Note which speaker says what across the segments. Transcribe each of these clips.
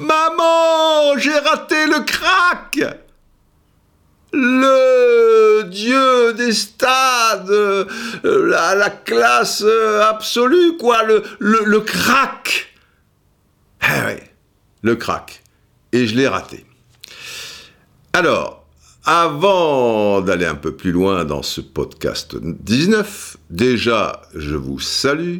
Speaker 1: Maman, j'ai raté le crack Le dieu des stades, la, la classe absolue, quoi, le, le, le crack Eh le crack. Et je l'ai raté. Alors, avant d'aller un peu plus loin dans ce podcast 19, déjà, je vous salue.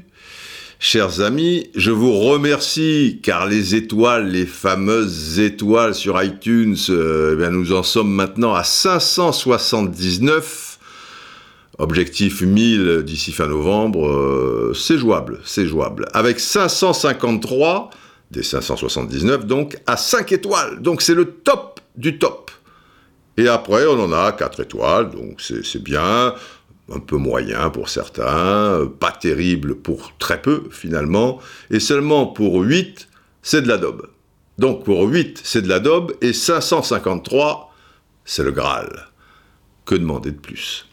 Speaker 1: Chers amis, je vous remercie car les étoiles, les fameuses étoiles sur iTunes, eh bien, nous en sommes maintenant à 579. Objectif 1000 d'ici fin novembre, euh, c'est jouable, c'est jouable. Avec 553 des 579 donc à 5 étoiles. Donc c'est le top du top. Et après, on en a 4 étoiles, donc c'est bien un peu moyen pour certains, pas terrible pour très peu finalement, et seulement pour 8, c'est de la daube. Donc pour 8, c'est de la daube, et 553, c'est le Graal. Que demander de plus?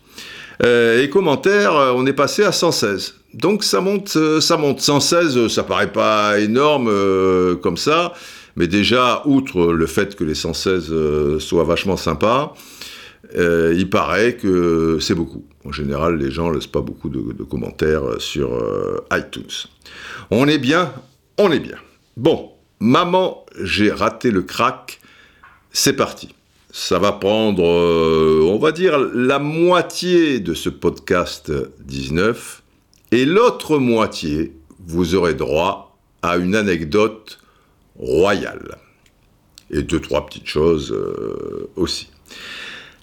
Speaker 1: Euh, Et commentaires, on est passé à 116. Donc ça monte, euh, ça monte. 116, ça paraît pas énorme euh, comme ça, mais déjà, outre le fait que les 116 euh, soient vachement sympas, euh, il paraît que c'est beaucoup. En général, les gens ne laissent pas beaucoup de, commentaires sur euh, iTunes. On est bien, on est bien. Bon, maman, j'ai raté le crack. C'est parti. Ça va prendre, euh, on va dire, la moitié de ce podcast 19. Et l'autre moitié, vous aurez droit à une anecdote royale. Et deux, trois petites choses euh, aussi.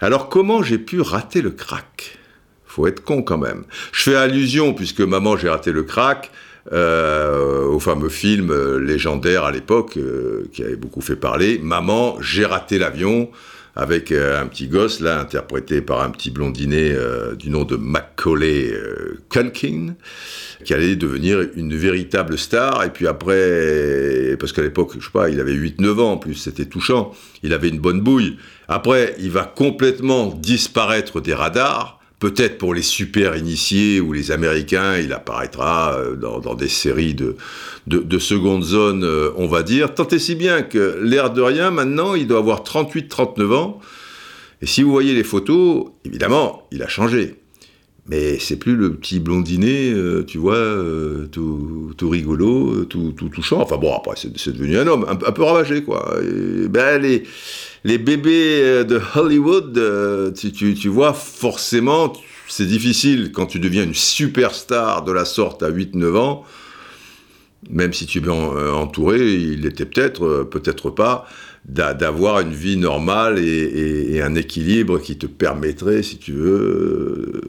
Speaker 1: Alors comment j'ai pu rater le crack? Faut être con quand même. Je fais allusion, puisque maman j'ai raté le crack, euh, au fameux film euh, légendaire à l'époque, qui avait beaucoup fait parler, Maman, j'ai raté l'avion, avec euh, un petit gosse, là, interprété par un petit blondinet euh, du nom de Macaulay euh, Culkin, qui allait devenir une véritable star, et puis après, parce qu'à l'époque, je sais pas, il avait 8-9 ans en plus, c'était touchant, il avait une bonne bouille. Après, il va complètement disparaître des radars, Peut-être pour les super initiés ou les Américains, il apparaîtra euh, dans, des séries de, de, de seconde zone, euh, on va dire. Tant et si bien que l'air de rien, maintenant, il doit avoir 38-39 ans. Et si vous voyez les photos, évidemment, il a changé. Mais c'est plus le petit blondinet, euh, tu vois, tout, rigolo, tout, touchant. Enfin bon, après, c'est devenu un homme, un, peu ravagé, quoi. Ben, les, les bébés euh, de Hollywood, euh, tu, tu, vois, forcément, c'est difficile quand tu deviens une superstar de la sorte à 8-9 ans, même si tu es euh, entouré, il était peut-être, peut-être pas, d'a- d'avoir une vie normale et, un équilibre qui te permettrait, si tu veux,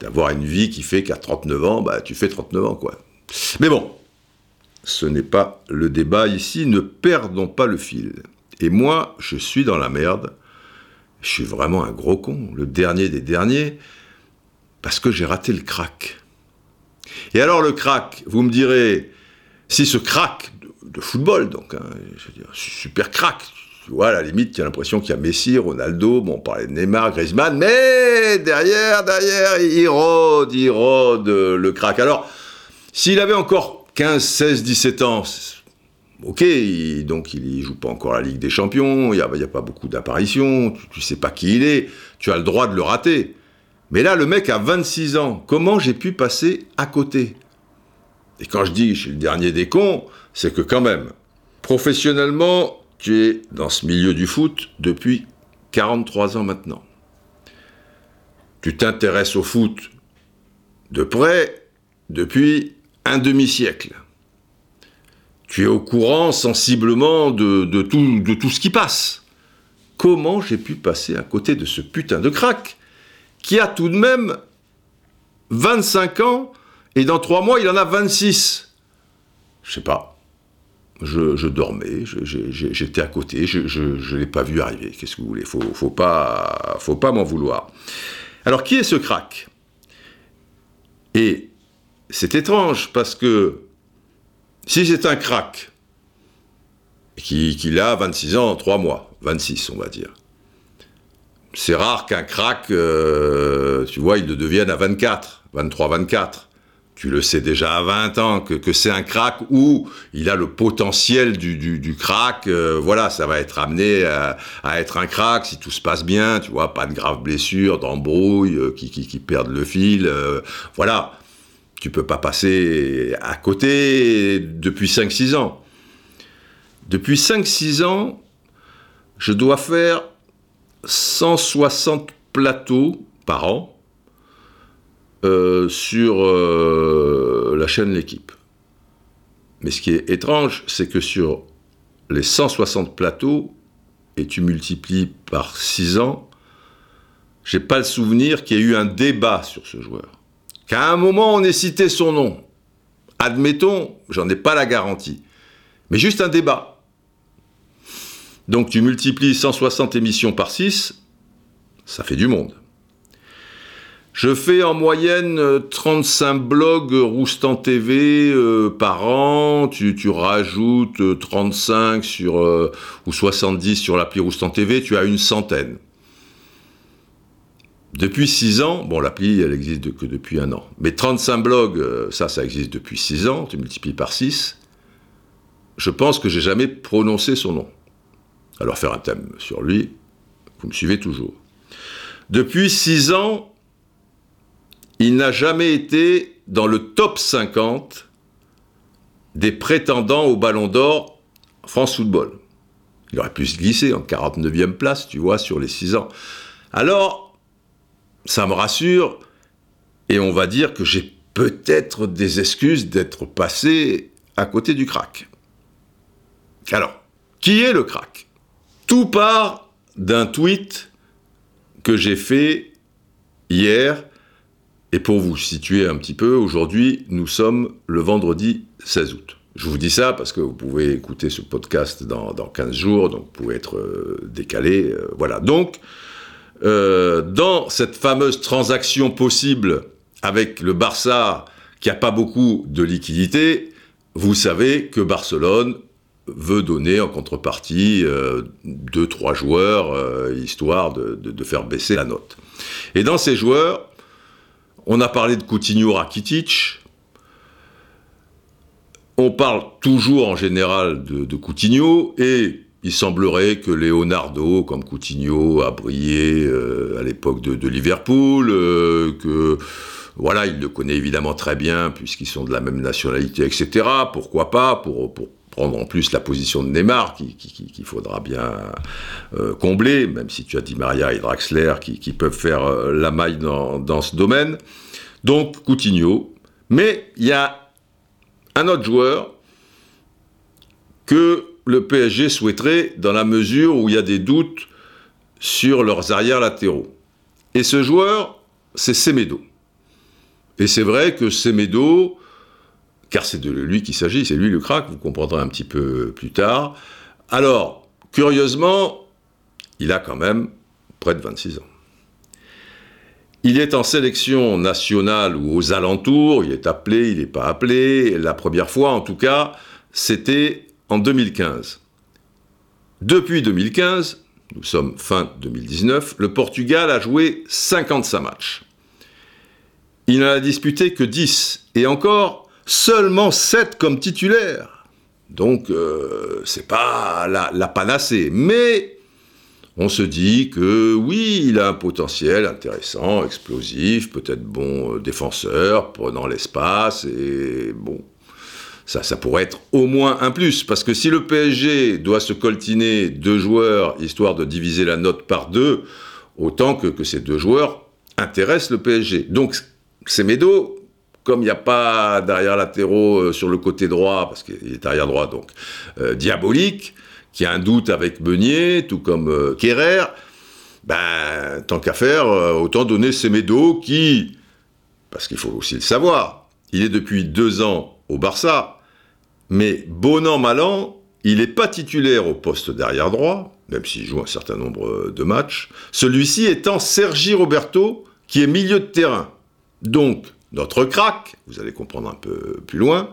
Speaker 1: d'avoir une vie qui fait qu'à 39 ans, bah, tu fais 39 ans, quoi. Mais bon, ce n'est pas le débat ici, ne perdons pas le fil. Et moi, je suis dans la merde, je suis vraiment un gros con, le dernier des derniers, parce que j'ai raté le crack. Et alors le crack, vous me direz, si ce crack de, football, donc, hein, je veux dire, super crack, tu vois, à la limite, tu as l'impression qu'il y a Messi, Ronaldo, bon, on parlait de Neymar, Griezmann, mais derrière, derrière, il rôde, il rôde le crack. Alors, s'il avait encore 15, 16, 17 ans, ok, donc il joue pas encore la Ligue des Champions, il n'y a pas beaucoup d'apparitions, tu, tu sais pas qui il est, tu as le droit de le rater. Mais là, le mec a 26 ans, comment j'ai pu passer à côté? Et quand je dis je suis le dernier des cons, c'est que quand même, professionnellement, tu es dans ce milieu du foot depuis 43 ans maintenant. Tu t'intéresses au foot de près depuis un demi-siècle. Tu es au courant sensiblement de, tout, ce qui passe. Comment j'ai pu passer à côté de ce putain de crack qui a tout de même 25 ans et dans 3 mois il en a 26 Je sais pas. Je, dormais, j'étais à côté, je ne l'ai pas vu arriver. Qu'est-ce que vous voulez? Faut, faut pas, faut pas m'en vouloir. Alors qui est ce crack? Et c'est étrange parce que si c'est un crack qui, qu'il a 26 ans en 3 mois, 26 on va dire, c'est rare qu'un crack, euh, tu vois, il le devienne à 24. 23-24. Tu le sais déjà à 20 ans que, c'est un crack ou il a le potentiel du, du, crack. euh, voilà, ça va être amené à, être un crack si tout se passe bien. Tu vois, pas de graves blessures, d'embrouilles, euh, qui, qui, qui perdent le fil. voilà, tu peux pas passer à côté depuis 5-6 ans. Depuis 5-6 ans, je dois faire 160 plateaux par an euh, sur euh, la chaîne L'équipe. Mais ce qui est étrange, c'est que sur les 160 plateaux, et tu multiplies par 6 ans, j'ai pas le souvenir qu'il y ait eu un débat sur ce joueur. Qu'à un moment on ait cité son nom. Admettons, j'en ai pas la garantie. Mais juste un débat. Donc tu multiplies 160 émissions par 6, ça fait du monde. Je fais en moyenne euh, 35 blogs Roustan TV euh, par an. Tu, rajoutes euh, 35 sur, euh, ou 70 sur l'appli Roustan TV, tu as une centaine. Depuis 6 ans, bon l'appli elle existe que depuis un an, mais 35 blogs, euh, ça ça existe depuis 6 ans, tu multiplies par 6, je pense que j'ai jamais prononcé son nom. Alors faire un thème sur lui, vous me suivez toujours. Depuis 6 ans, il n'a jamais été dans le top 50 des prétendants au Ballon d'Or France Football. Il aurait pu se glisser en 49e place, tu vois, sur les 6 ans. Alors, ça me rassure, et on va dire que j'ai peut-être des excuses d'être passé à côté du crack. Alors, qui est le crack? Tout part d'un tweet que j'ai fait hier, et pour vous situer un petit peu, aujourd'hui, nous sommes le vendredi 16 août. Je vous dis ça parce que vous pouvez écouter ce podcast dans, dans 15 jours, donc vous pouvez être euh, décalé. euh, voilà. Donc, euh, dans cette fameuse transaction possible avec le Barça qui n'a pas beaucoup de liquidité, vous savez que Barcelone veut donner en contrepartie euh, deux, trois joueurs, euh, histoire de, faire baisser la note. Et dans ces joueurs, on a parlé de Coutinho Rakitic. On parle toujours en général de Coutinho et il semblerait que Leonardo, comme Coutinho, a brillé euh, à l'époque de, Liverpool, euh, que voilà, il le connaît évidemment très bien puisqu'ils sont de la même nationalité, etc. Pourquoi pas pour, pour prendre en plus la position de Neymar qui- qui- qui- qu'il faudra bien euh, combler, même si tu as dit Maria et Draxler qui, qui peuvent faire la maille dans, dans ce domaine. Donc Coutinho, mais il y a un autre joueur que le PSG souhaiterait dans la mesure où il y a des doutes sur leurs arrières latéraux. Et ce joueur, c'est Semedo. Et c'est vrai que Semedo, car c'est de lui qu'il s'agit, c'est lui le crack, vous comprendrez un petit peu plus tard. Alors, curieusement, il a quand même près de 26 ans. Il est en sélection nationale ou aux alentours, il est appelé, il n'est pas appelé. La première fois, en tout cas, c'était en 2015. Depuis 2015, nous sommes fin 2019, le Portugal a joué 55 matchs. Il n'en a disputé que 10, et encore seulement 7 comme titulaire. Donc, euh, c'est pas la, panacée. Mais on se dit que oui, il a un potentiel intéressant, explosif, peut-être bon euh, défenseur, prenant l'espace, et bon, ça, ça pourrait être au moins un plus, parce que si le PSG doit se coltiner deux joueurs, histoire de diviser la note par deux, autant que, ces deux joueurs intéressent le PSG. Donc, Semedo, comme il n'y a pas d'arrière latéraux euh, sur le côté droit, parce qu'il est arrière droit, donc euh, diabolique, qui a un doute avec Meunier, tout comme euh, Kerrer, ben, tant qu'à faire, euh, autant donner Semedo qui, parce qu'il faut aussi le savoir, il est depuis deux ans au Barça, mais bon an, mal an, il n'est pas titulaire au poste d'arrière droit, même s'il joue un certain nombre de matchs, celui-ci étant Sergi Roberto, qui est milieu de terrain. Donc, notre crack, vous allez comprendre un peu plus loin,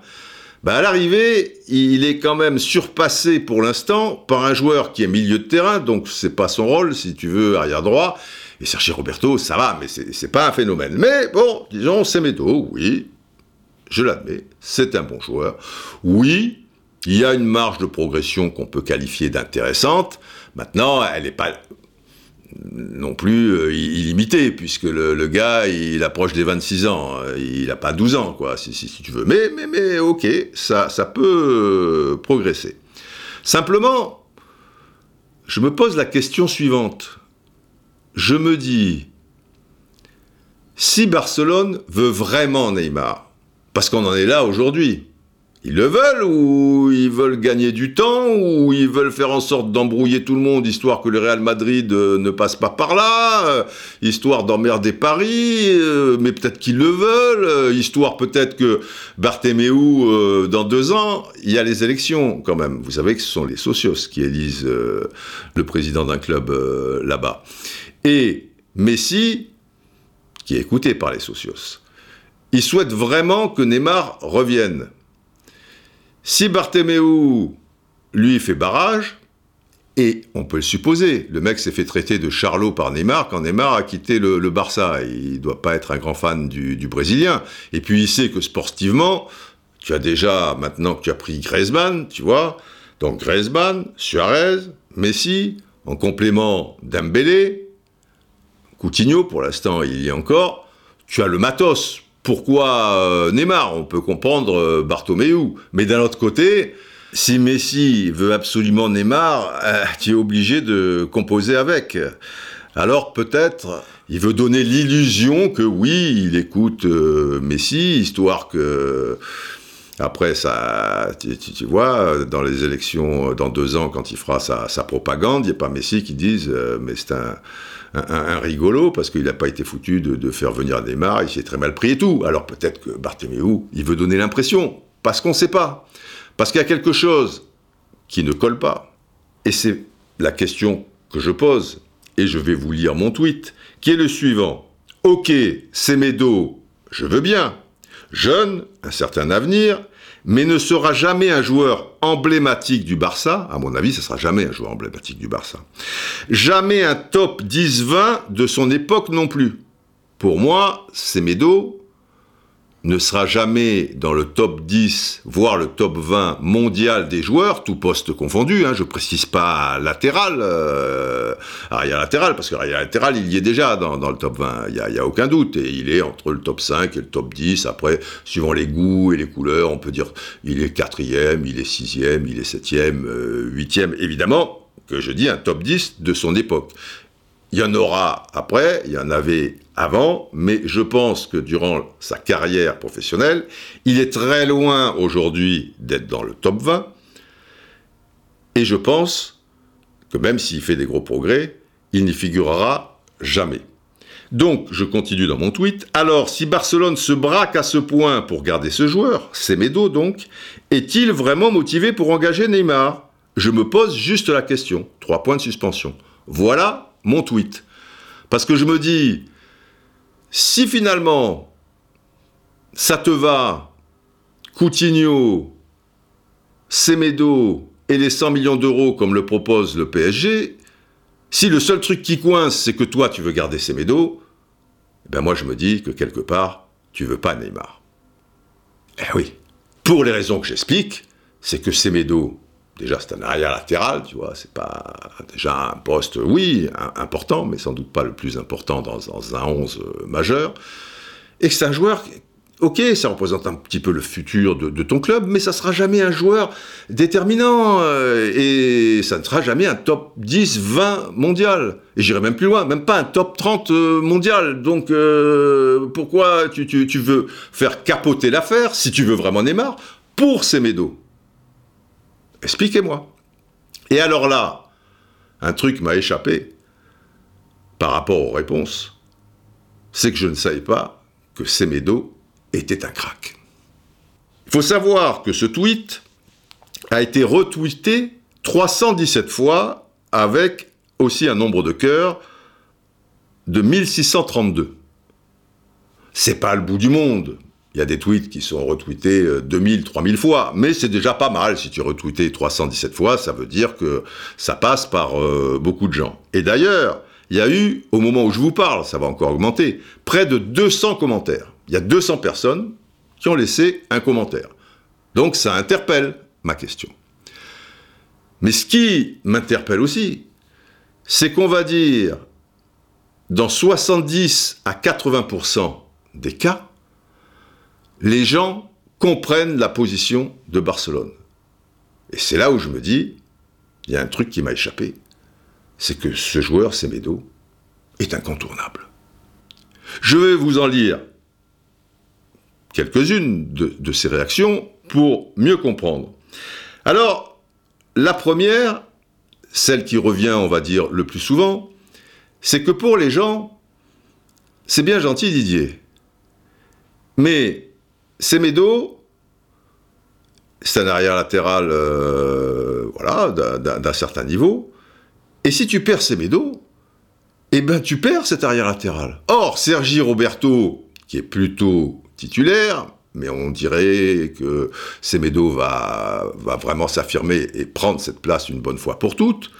Speaker 1: bah à l'arrivée, il est quand même surpassé pour l'instant par un joueur qui est milieu de terrain, donc c'est pas son rôle, si tu veux, arrière droit, Et Sergi Roberto, ça va, mais c'est pas un phénomène. Mais bon, disons, Semedo, oui, je l'admets, c'est un bon joueur. Oui, il y a une marge de progression qu'on peut qualifier d'intéressante. Maintenant, elle n'est pas non plus euh, illimitée, puisque le, gars, il approche des 26 ans. Il n'a pas 12 ans, quoi, si, si, tu veux. Mais, mais, mais ok, ça, ça peut euh, progresser. Simplement, je me pose la question suivante. Je me dis, si Barcelone veut vraiment Neymar, parce qu'on en est là aujourd'hui, ils le veulent ou ils veulent gagner du temps ou ils veulent faire en sorte d'embrouiller tout le monde histoire que le Real Madrid euh, ne passe pas par là, euh, histoire d'emmerder Paris, euh, mais peut-être qu'ils le veulent, histoire peut-être que Bartomeu dans deux ans, il y a les élections quand même. Vous savez que ce sont les socios qui élisent le président d'un club là-bas. Et Messi, qui est écouté par les socios, il souhaite vraiment que Neymar revienne. Si Bartomeu, lui, fait barrage, et on peut le supposer, le mec s'est fait traiter de Charlot par Neymar quand Neymar a quitté le, Barça. Il ne doit pas être un grand fan du, Brésilien. Et puis il sait que sportivement, tu as déjà, maintenant que tu as pris Griezmann, tu vois, donc Griezmann, Suarez, Messi, en complément Dembélé, Coutinho, pour l'instant il y est encore, tu as le matos pourquoi euh, Neymar? On peut comprendre euh, Bartomeu. Mais d'un autre côté, si Messi veut absolument Neymar, euh, tu es obligé de composer avec. Alors peut-être, il veut donner l'illusion que oui, il écoute Messi, histoire que après, ça, tu, vois, dans les élections, dans deux ans, quand il fera sa, propagande, il n'y a pas Messi qui dise, mais c'est un, un, rigolo parce qu'il n'a pas été foutu de, faire venir Neymar, il s'est très mal pris et tout. Alors peut-être que Bartomeu, il veut donner l'impression, parce qu'on ne sait pas, parce qu'il y a quelque chose qui ne colle pas. Et c'est la question que je pose, et je vais vous lire mon tweet, qui est le suivant. Ok, c'est dos, je veux bien. Jeune, un certain avenir, mais ne sera jamais un joueur emblématique du Barça. À mon avis, ce sera jamais un joueur emblématique du Barça. Jamais un top 10-20 de son époque non plus. Pour moi, Semedo ne sera jamais dans le top 10, voire le top 20 mondial des joueurs, tout poste confondu. Hein, je précise pas latéral, euh, arrière latéral, parce que arrière latéral, il y est déjà dans, le top 20, il n'y a, a, aucun doute. Et il est entre le top 5 et le top 10. Après, suivant les goûts et les couleurs, on peut dire il est quatrième, il est sixième, il est septième, euh, huitième. Évidemment que je dis un top 10 de son époque. Il y en aura après, il y en avait avant, mais je pense que durant sa carrière professionnelle, il est très loin aujourd'hui d'être dans le top 20. Et je pense que même s'il fait des gros progrès, il n'y figurera jamais. Donc, je continue dans mon tweet. Alors, si Barcelone se braque à ce point pour garder ce joueur, c'est Medo donc, est-il vraiment motivé pour engager Neymar? Je me pose juste la question. Trois points de suspension. Voilà mon tweet. Parce que je me dis, si finalement ça te va, Coutinho, Semedo et les 100 millions d'euros comme le propose le PSG, si le seul truc qui coince c'est que toi tu veux garder Semedo, ben moi je me dis que quelque part tu veux pas Neymar. Eh oui, pour les raisons que j'explique, c'est que Semedo déjà c'est un arrière latéral, tu vois, c'est pas déjà un poste, oui, important, mais sans doute pas le plus important dans, un 11 euh, majeur. Et c'est un joueur, ok, ça représente un petit peu le futur de, ton club, mais ça sera jamais un joueur déterminant, euh, et ça ne sera jamais un top 10, 20 mondial. Et j'irai même plus loin, même pas un top 30 euh, mondial. Donc pourquoi tu, veux faire capoter l'affaire, si tu veux vraiment Neymar, pour Semedo? Expliquez-moi. Et alors là, un truc m'a échappé par rapport aux réponses. C'est que je ne savais pas que Semedo était un crack. Il faut savoir que ce tweet a été retweeté 317 fois avec aussi un nombre de cœurs de 1632. C'est pas le bout du monde, il y a des tweets qui sont retweetés 2000, euh, 3000 fois, mais c'est déjà pas mal. Si tu retweeté 317 fois, ça veut dire que ça passe par euh, beaucoup de gens. Et d'ailleurs, il y a eu, au moment où je vous parle, ça va encore augmenter, près de 200 commentaires. Il y a 200 personnes qui ont laissé un commentaire. Donc ça interpelle ma question. Mais ce qui m'interpelle aussi, c'est qu'on va dire, dans 70 à 80% des cas, les gens comprennent la position de Barcelone. Et c'est là où je me dis, il y a un truc qui m'a échappé, c'est que ce joueur, Semedo, est incontournable. Je vais vous en lire quelques-unes de, ces réactions pour mieux comprendre. Alors, la première, celle qui revient, on va dire, le plus souvent, c'est que pour les gens, c'est bien gentil Didier, mais Semedo, c'est un arrière latéral euh, voilà, d'un certain niveau, et si tu perds Semedo, eh ben tu perds cet arrière latéral. Or, Sergi Roberto, qui est plutôt titulaire, mais on dirait que Semedo va, va vraiment s'affirmer et prendre cette place une bonne fois pour toutes.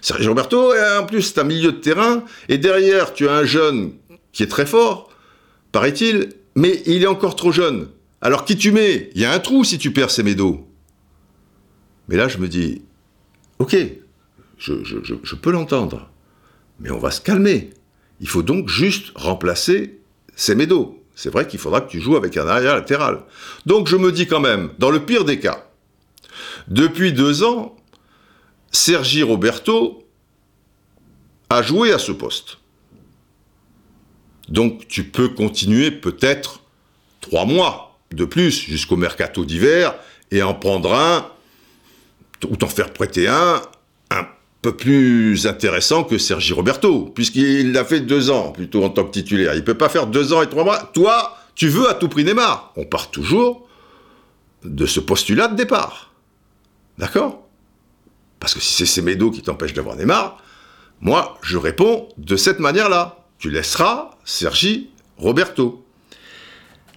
Speaker 1: Sergi Roberto, en plus, c'est un milieu de terrain, et derrière, tu as un jeune qui est très fort, paraît-il, mais il est encore trop jeune. Alors qui tu mets? Il y a un trou si tu perds Semedo. Mais là, je me dis, ok, je, peux l'entendre, mais on va se calmer. Il faut donc juste remplacer Semedo. C'est vrai qu'il faudra que tu joues avec un arrière latéral. Donc je me dis quand même, dans le pire des cas, depuis deux ans, Sergi Roberto a joué à ce poste. Donc tu peux continuer peut-être trois mois de plus jusqu'au mercato d'hiver et en prendre un, ou t'en faire prêter un, un peu plus intéressant que Sergi Roberto, puisqu'il l'a fait deux ans plutôt en tant que titulaire. Il peut pas faire deux ans et trois mois. Toi, tu veux à tout prix Neymar. On part toujours de ce postulat de départ. D'accord? Parce que si c'est Semedo qui t'empêche d'avoir Neymar, moi, je réponds de cette manière-là. Tu laisseras Sergi Roberto.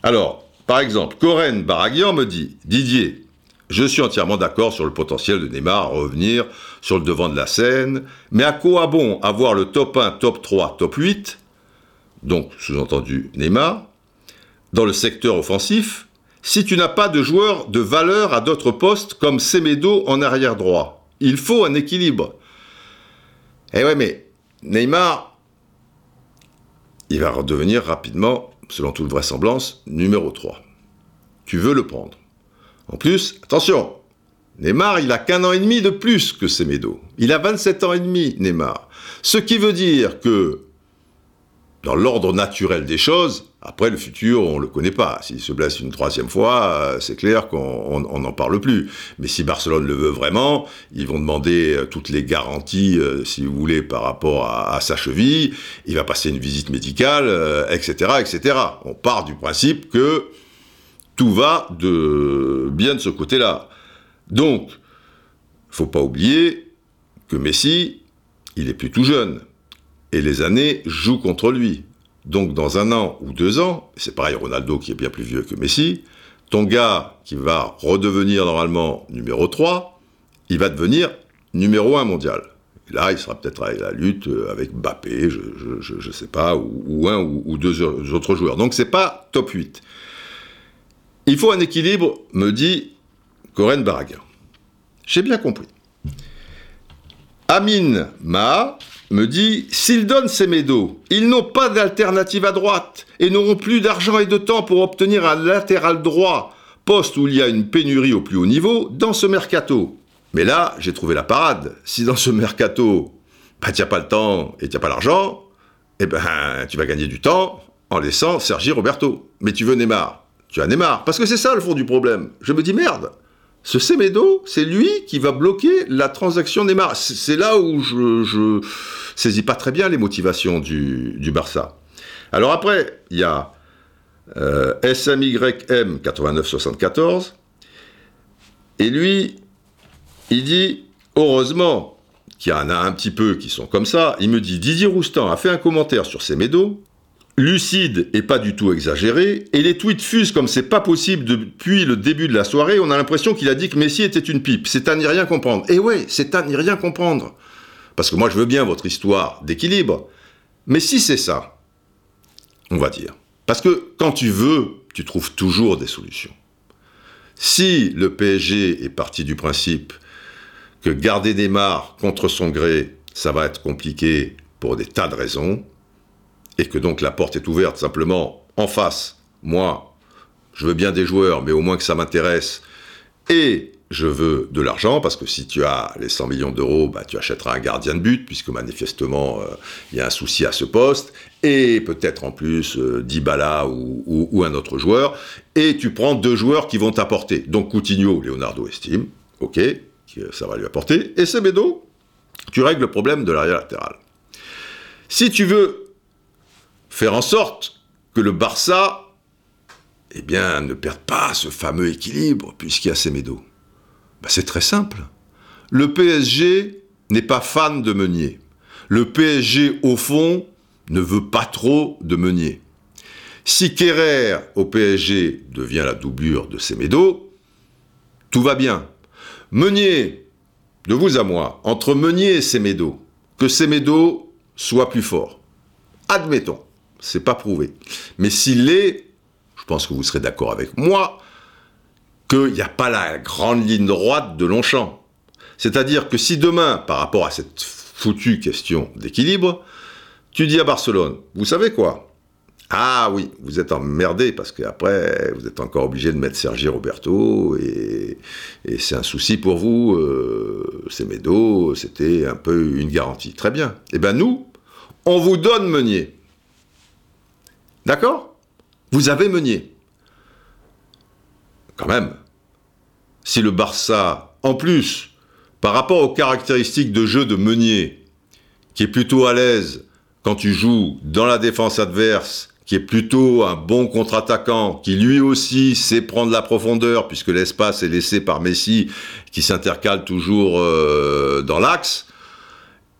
Speaker 1: Alors, par exemple, Corinne Baraguian me dit Didier, je suis entièrement d'accord sur le potentiel de Neymar à revenir sur le devant de la scène, mais à quoi bon avoir le top 1, top 3, top 8, donc sous-entendu Neymar, dans le secteur offensif, si tu n'as pas de joueurs de valeur à d'autres postes comme Semedo en arrière droit? Il faut un équilibre. Eh ouais, mais Neymar, il va redevenir rapidement, selon toute vraisemblance, numéro 3. Tu veux le prendre. En plus, attention, Neymar, il a qu'un an et demi de plus que Semedo. Il a 27 ans et demi, Neymar. Ce qui veut dire que, dans l'ordre naturel des choses, après, le futur, on ne le connaît pas. S'il se blesse une troisième fois, euh, c'est clair qu'on n'en parle plus. Mais si Barcelone le veut vraiment, ils vont demander euh, toutes les garanties, euh, si vous voulez, par rapport à, sa cheville. Il va passer une visite médicale, etc., etc. On part du principe que tout va de bien de ce côté-là. Donc, faut pas oublier que Messi, il est plus tout jeune. Et les années jouent contre lui. Donc dans un an ou deux ans, c'est pareil Ronaldo qui est bien plus vieux que Messi, ton gars qui va redevenir normalement numéro 3, il va devenir numéro 1 mondial. là, il sera peut-être à la lutte avec Mbappé, je ne sais pas, ou, un ou, deux autres joueurs. Donc c'est pas top 8. Il faut un équilibre, me dit Corinne Barraga. J'ai bien compris. Amin Ma, me dit S'ils donnent ces médos, ils n'ont pas d'alternative à droite et n'auront plus d'argent et de temps pour obtenir un latéral droit, poste où il y a une pénurie au plus haut niveau, dans ce mercato. Mais là, j'ai trouvé la parade. Si dans ce mercato, bah, n'as pas le temps et tu n'as pas l'argent, eh ben, tu vas gagner du temps en laissant Sergi Roberto. Mais tu veux Neymar? Tu as Neymar. Parce que c'est ça le fond du problème. Je me dis merde. Ce Semedo, c'est lui qui va bloquer la transaction Neymar. C'est là où je, saisis pas très bien les motivations du, du Barça. Alors après, il y a euh, SMYM 8974, et lui, il dit, heureusement qu'il y en a un petit peu qui sont comme ça, il me dit, Didier Roustan a fait un commentaire sur Semedo, lucide et pas du tout exagéré, et les tweets fusent comme c'est pas possible depuis le début de la soirée, on a l'impression qu'il a dit que Messi était une pipe. C'est à n'y rien comprendre. Et ouais, c'est à n'y rien comprendre. Parce que moi je veux bien votre histoire d'équilibre, Mais si c'est ça, on va dire. Parce que quand tu veux, tu trouves toujours des solutions. Si le PSG est parti du principe que garder Neymar contre son gré, ça va être compliqué pour des tas de raisons, et que donc la porte est ouverte simplement en face, moi, je veux bien des joueurs, mais au moins que ça m'intéresse, et je veux de l'argent, parce que si tu as les 100 millions d'euros, bah, tu achèteras un gardien de but, puisque manifestement, euh, il y a un souci à ce poste, et peut-être en plus euh, Dybala ou, un autre joueur, et tu prends deux joueurs qui vont t'apporter. Donc Coutinho, Leonardo estime, ok, ça va lui apporter, et Semedo, tu règles le problème de l'arrière latéral. Si tu veux faire en sorte que le Barça, eh bien, ne perde pas ce fameux équilibre, puisqu'il y a Semedo, ben, c'est très simple. Le PSG n'est pas fan de Meunier. Le PSG, au fond, ne veut pas trop de Meunier. Si Kerrer au PSG devient la doublure de Semedo, tout va bien. Meunier, de vous à moi, entre Meunier et Semedo, que Semedo soit plus fort. Admettons, c'est pas prouvé. Mais s'il est, je pense que vous serez d'accord avec moi, qu'il n'y a pas la grande ligne droite de Longchamp. C'est-à-dire que si demain, par rapport à cette foutue question d'équilibre, tu dis à Barcelone, vous savez quoi? Ah oui, vous êtes emmerdé parce qu'après, vous êtes encore obligé de mettre Sergi Roberto et, c'est un souci pour vous. Euh, c'est Medo, c'était un peu une garantie. Très bien. Eh bien, nous, on vous donne Meunier. D'accord? Vous avez Meunier. Quand même. Si le Barça, en plus, par rapport aux caractéristiques de jeu de Meunier, qui est plutôt à l'aise quand tu joues dans la défense adverse qui est plutôt un bon contre-attaquant, qui lui aussi sait prendre la profondeur, puisque l'espace est laissé par Messi, qui s'intercale toujours euh, dans l'axe,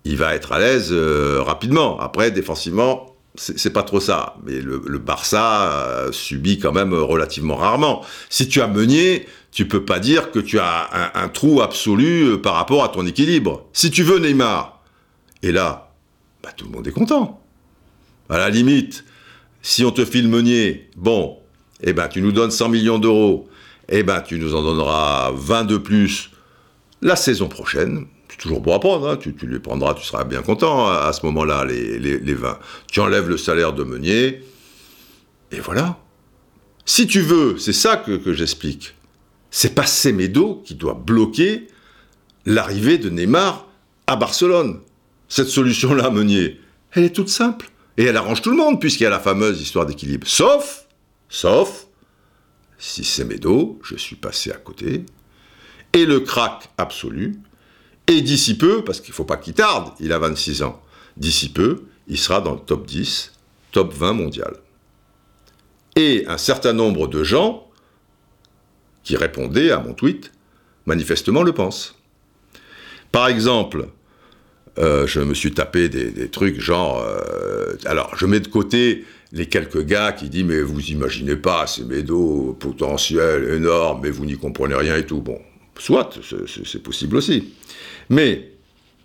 Speaker 1: il va être à l'aise euh, rapidement. Après, défensivement, c'est pas trop ça. Mais le, Barça euh, subit quand même relativement rarement. Si tu as Meunier, tu peux pas dire que tu as un, trou absolu par rapport à ton équilibre. Si tu veux Neymar, et là, bah, tout le monde est content. À la limite, si on te file Meunier, bon, eh ben, tu nous donnes 100 millions d'euros, eh ben, tu nous en donneras 20 de plus la saison prochaine. C'est toujours bon à prendre, hein. tu, les prendras, tu seras bien content hein, à, ce moment-là, les, 20. Tu enlèves le salaire de Meunier, et voilà. Si tu veux, c'est ça que, que j'explique, c'est pas Semedo qui doit bloquer l'arrivée de Neymar à Barcelone. Cette solution-là, Meunier, elle est toute simple. Et elle arrange tout le monde, puisqu'il y a la fameuse histoire d'équilibre. Sauf, sauf, si c'est Médo, je suis passé à côté, et le crack absolu, et d'ici peu, parce qu'il ne faut pas qu'il tarde, il a 26 ans, d'ici peu, il sera dans le top 10, top 20 mondial. Et un certain nombre de gens qui répondaient à mon tweet, manifestement le pensent. Par exemple, euh, je me suis tapé des, trucs genre. Euh, alors, je mets de côté les quelques gars qui disent Mais vous imaginez pas, c'est Médo, potentiel énorme, mais vous n'y comprenez rien et tout. Bon, soit, c'est possible aussi. Mais,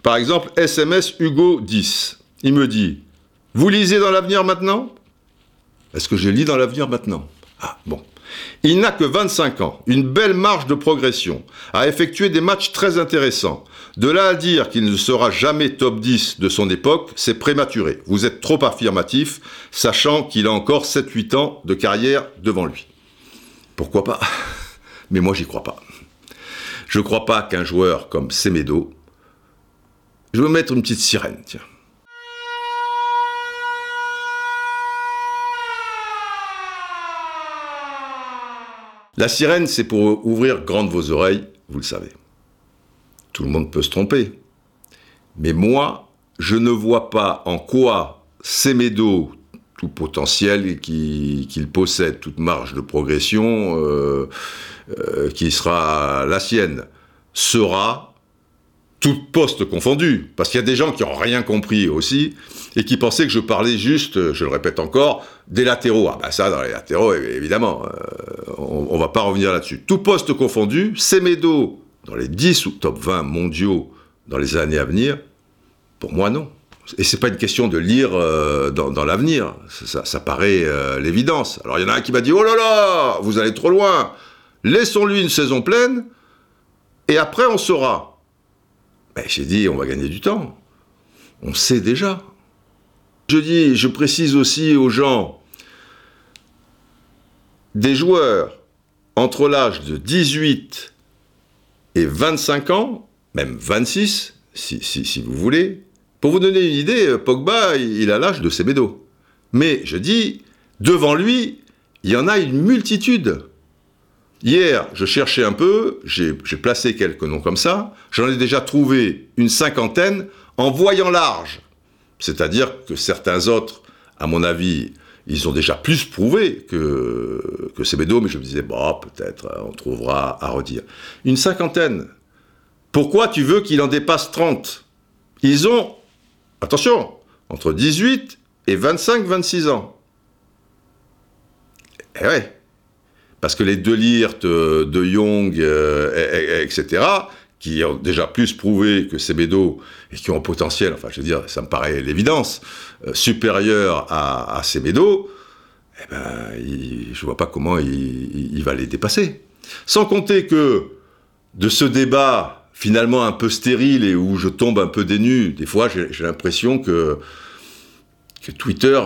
Speaker 1: par exemple, SMS Hugo 10, il me dit Vous lisez dans l'avenir maintenant? Est-ce que je lis dans l'avenir maintenant? Ah, bon. Il n'a que 25 ans, une belle marge de progression, a effectué des matchs très intéressants. De là à dire qu'il ne sera jamais top 10 de son époque, c'est prématuré. Vous êtes trop affirmatif, sachant qu'il a encore 7-8 ans de carrière devant lui. Pourquoi pas? Mais moi, j'y crois pas. Je ne crois pas qu'un joueur comme Semedo. Je vais mettre une petite sirène, tiens. La sirène, c'est pour ouvrir grandes vos oreilles, vous le savez. Tout le monde peut se tromper. Mais moi, je ne vois pas en quoi Semedo, tout potentiel qu'il possède, toute marge de progression euh, euh, qui sera la sienne, sera tout poste confondu. Parce qu'il y a des gens qui n'ont rien compris aussi et qui pensaient que je parlais juste, je le répète encore, des latéraux. Ah ben ça, dans les latéraux, évidemment, euh, on, ne va pas revenir là-dessus. Tout poste confondu, Semedo dans les 10 ou top 20 mondiaux dans les années à venir Pour moi, non. Et c'est pas une question de lire euh, dans, l'avenir, ça, paraît euh, l'évidence. Alors il y en a un qui m'a dit, oh là là, vous allez trop loin, laissons-lui une saison pleine, et après on saura. Ben, j'ai dit, on va gagner du temps. On sait déjà. Je dis, je précise aussi aux gens, des joueurs entre l'âge de 18 et 25 ans, même 26, si, si, si vous voulez, pour vous donner une idée, euh, Pogba, il a l'âge de Semedo. Mais je dis, devant lui, il y en a une multitude. Hier, je cherchais un peu, j'ai placé quelques noms comme ça, j'en ai déjà trouvé une cinquantaine en voyant large. C'est-à-dire que certains autres, à mon avis, ils ont déjà plus prouvé que, que mais je me disais, bon, peut-être on trouvera à redire. Une cinquantaine. Pourquoi tu veux qu'il en dépasse 30 Ils ont Attention, entre 18 et 25-26 ans. Eh ouais. Parce que les deux Lirt, euh, de Young, euh, etc., qui ont déjà plus prouvé que Semedo et qui ont un potentiel, enfin je veux dire, ça me paraît l'évidence, euh, supérieur à, à Semedo, eh ben, je vois pas comment il, va les dépasser. Sans compter que de ce débat finalement un peu stérile et où je tombe un peu dénu. Des fois, j'ai l'impression que, Twitter,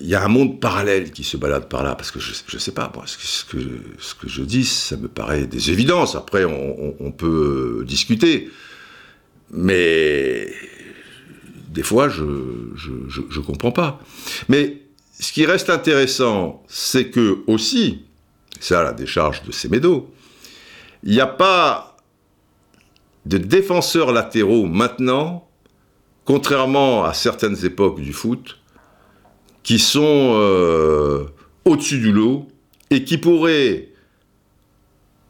Speaker 1: il y a un monde parallèle qui se balade par là, parce que je ne sais pas, ce, que, ce que je dis, ça me paraît des évidences. Après, on, peut discuter. Mais des fois, je ne comprends pas. Mais ce qui reste intéressant, c'est que aussi, ça, la décharge de Semedo, il n'y a pas de défenseurs latéraux maintenant, contrairement à certaines époques du foot, qui sont euh, au-dessus du lot et qui pourraient,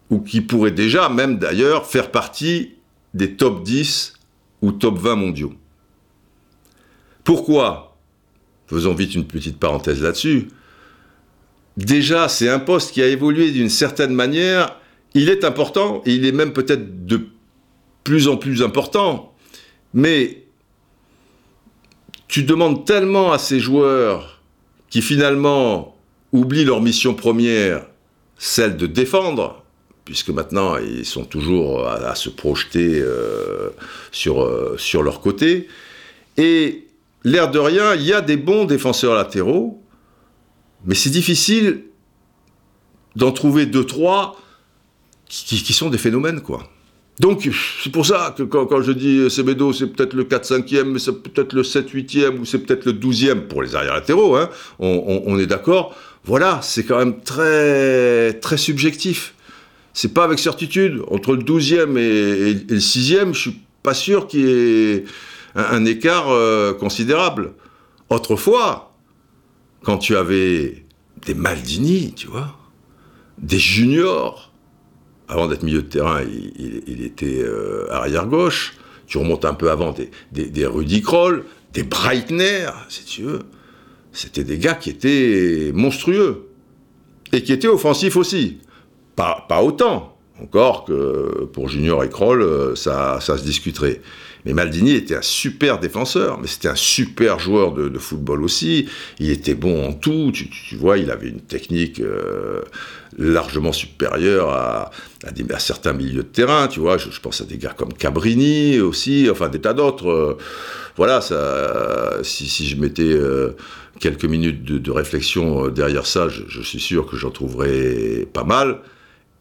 Speaker 1: ou qui pourraient déjà même d'ailleurs, faire partie des top 10 ou top 20 mondiaux. Pourquoi? Faisons vite une petite parenthèse là-dessus. Déjà, c'est un poste qui a évolué d'une certaine manière. Il est important, et il est même peut-être de plus en plus important. Mais tu demandes tellement à ces joueurs qui finalement oublient leur mission première, celle de défendre, puisque maintenant ils sont toujours à, se projeter euh, sur, euh, sur leur côté. Et l'air de rien, il y a des bons défenseurs latéraux, mais c'est difficile d'en trouver deux, trois qui, qui sont des phénomènes, quoi. Donc, c'est pour ça que quand, je dis Semedo, c'est peut-être le 4-5e, mais c'est peut-être le 7-8e, ou c'est peut-être le 12e pour les arrières latéraux, hein, on, est d'accord. Voilà, c'est quand même très, très subjectif. C'est pas avec certitude. Entre le 12e et, le 6e, je suis pas sûr qu'il y ait un, écart euh, considérable. Autrefois, quand tu avais des Maldini, tu vois, des juniors, avant d'être milieu de terrain, il, était euh, arrière gauche. Tu remontes un peu avant des, des, Rudy Kroll, des Breitner, si tu veux. C'était des gars qui étaient monstrueux. Et qui étaient offensifs aussi. Pas, pas autant. Encore que pour Junior et Kroll, euh, ça, ça se discuterait. Mais Maldini était un super défenseur, mais c'était un super joueur de, football aussi. Il était bon en tout. Tu, vois, il avait une technique euh, largement supérieure à, certains milieux de terrain. Tu vois, je, pense à des gars comme Cabrini aussi, enfin des tas d'autres. Euh, voilà, si, je mettais euh, quelques minutes de, réflexion derrière ça, je, je suis sûr que j'en trouverais pas mal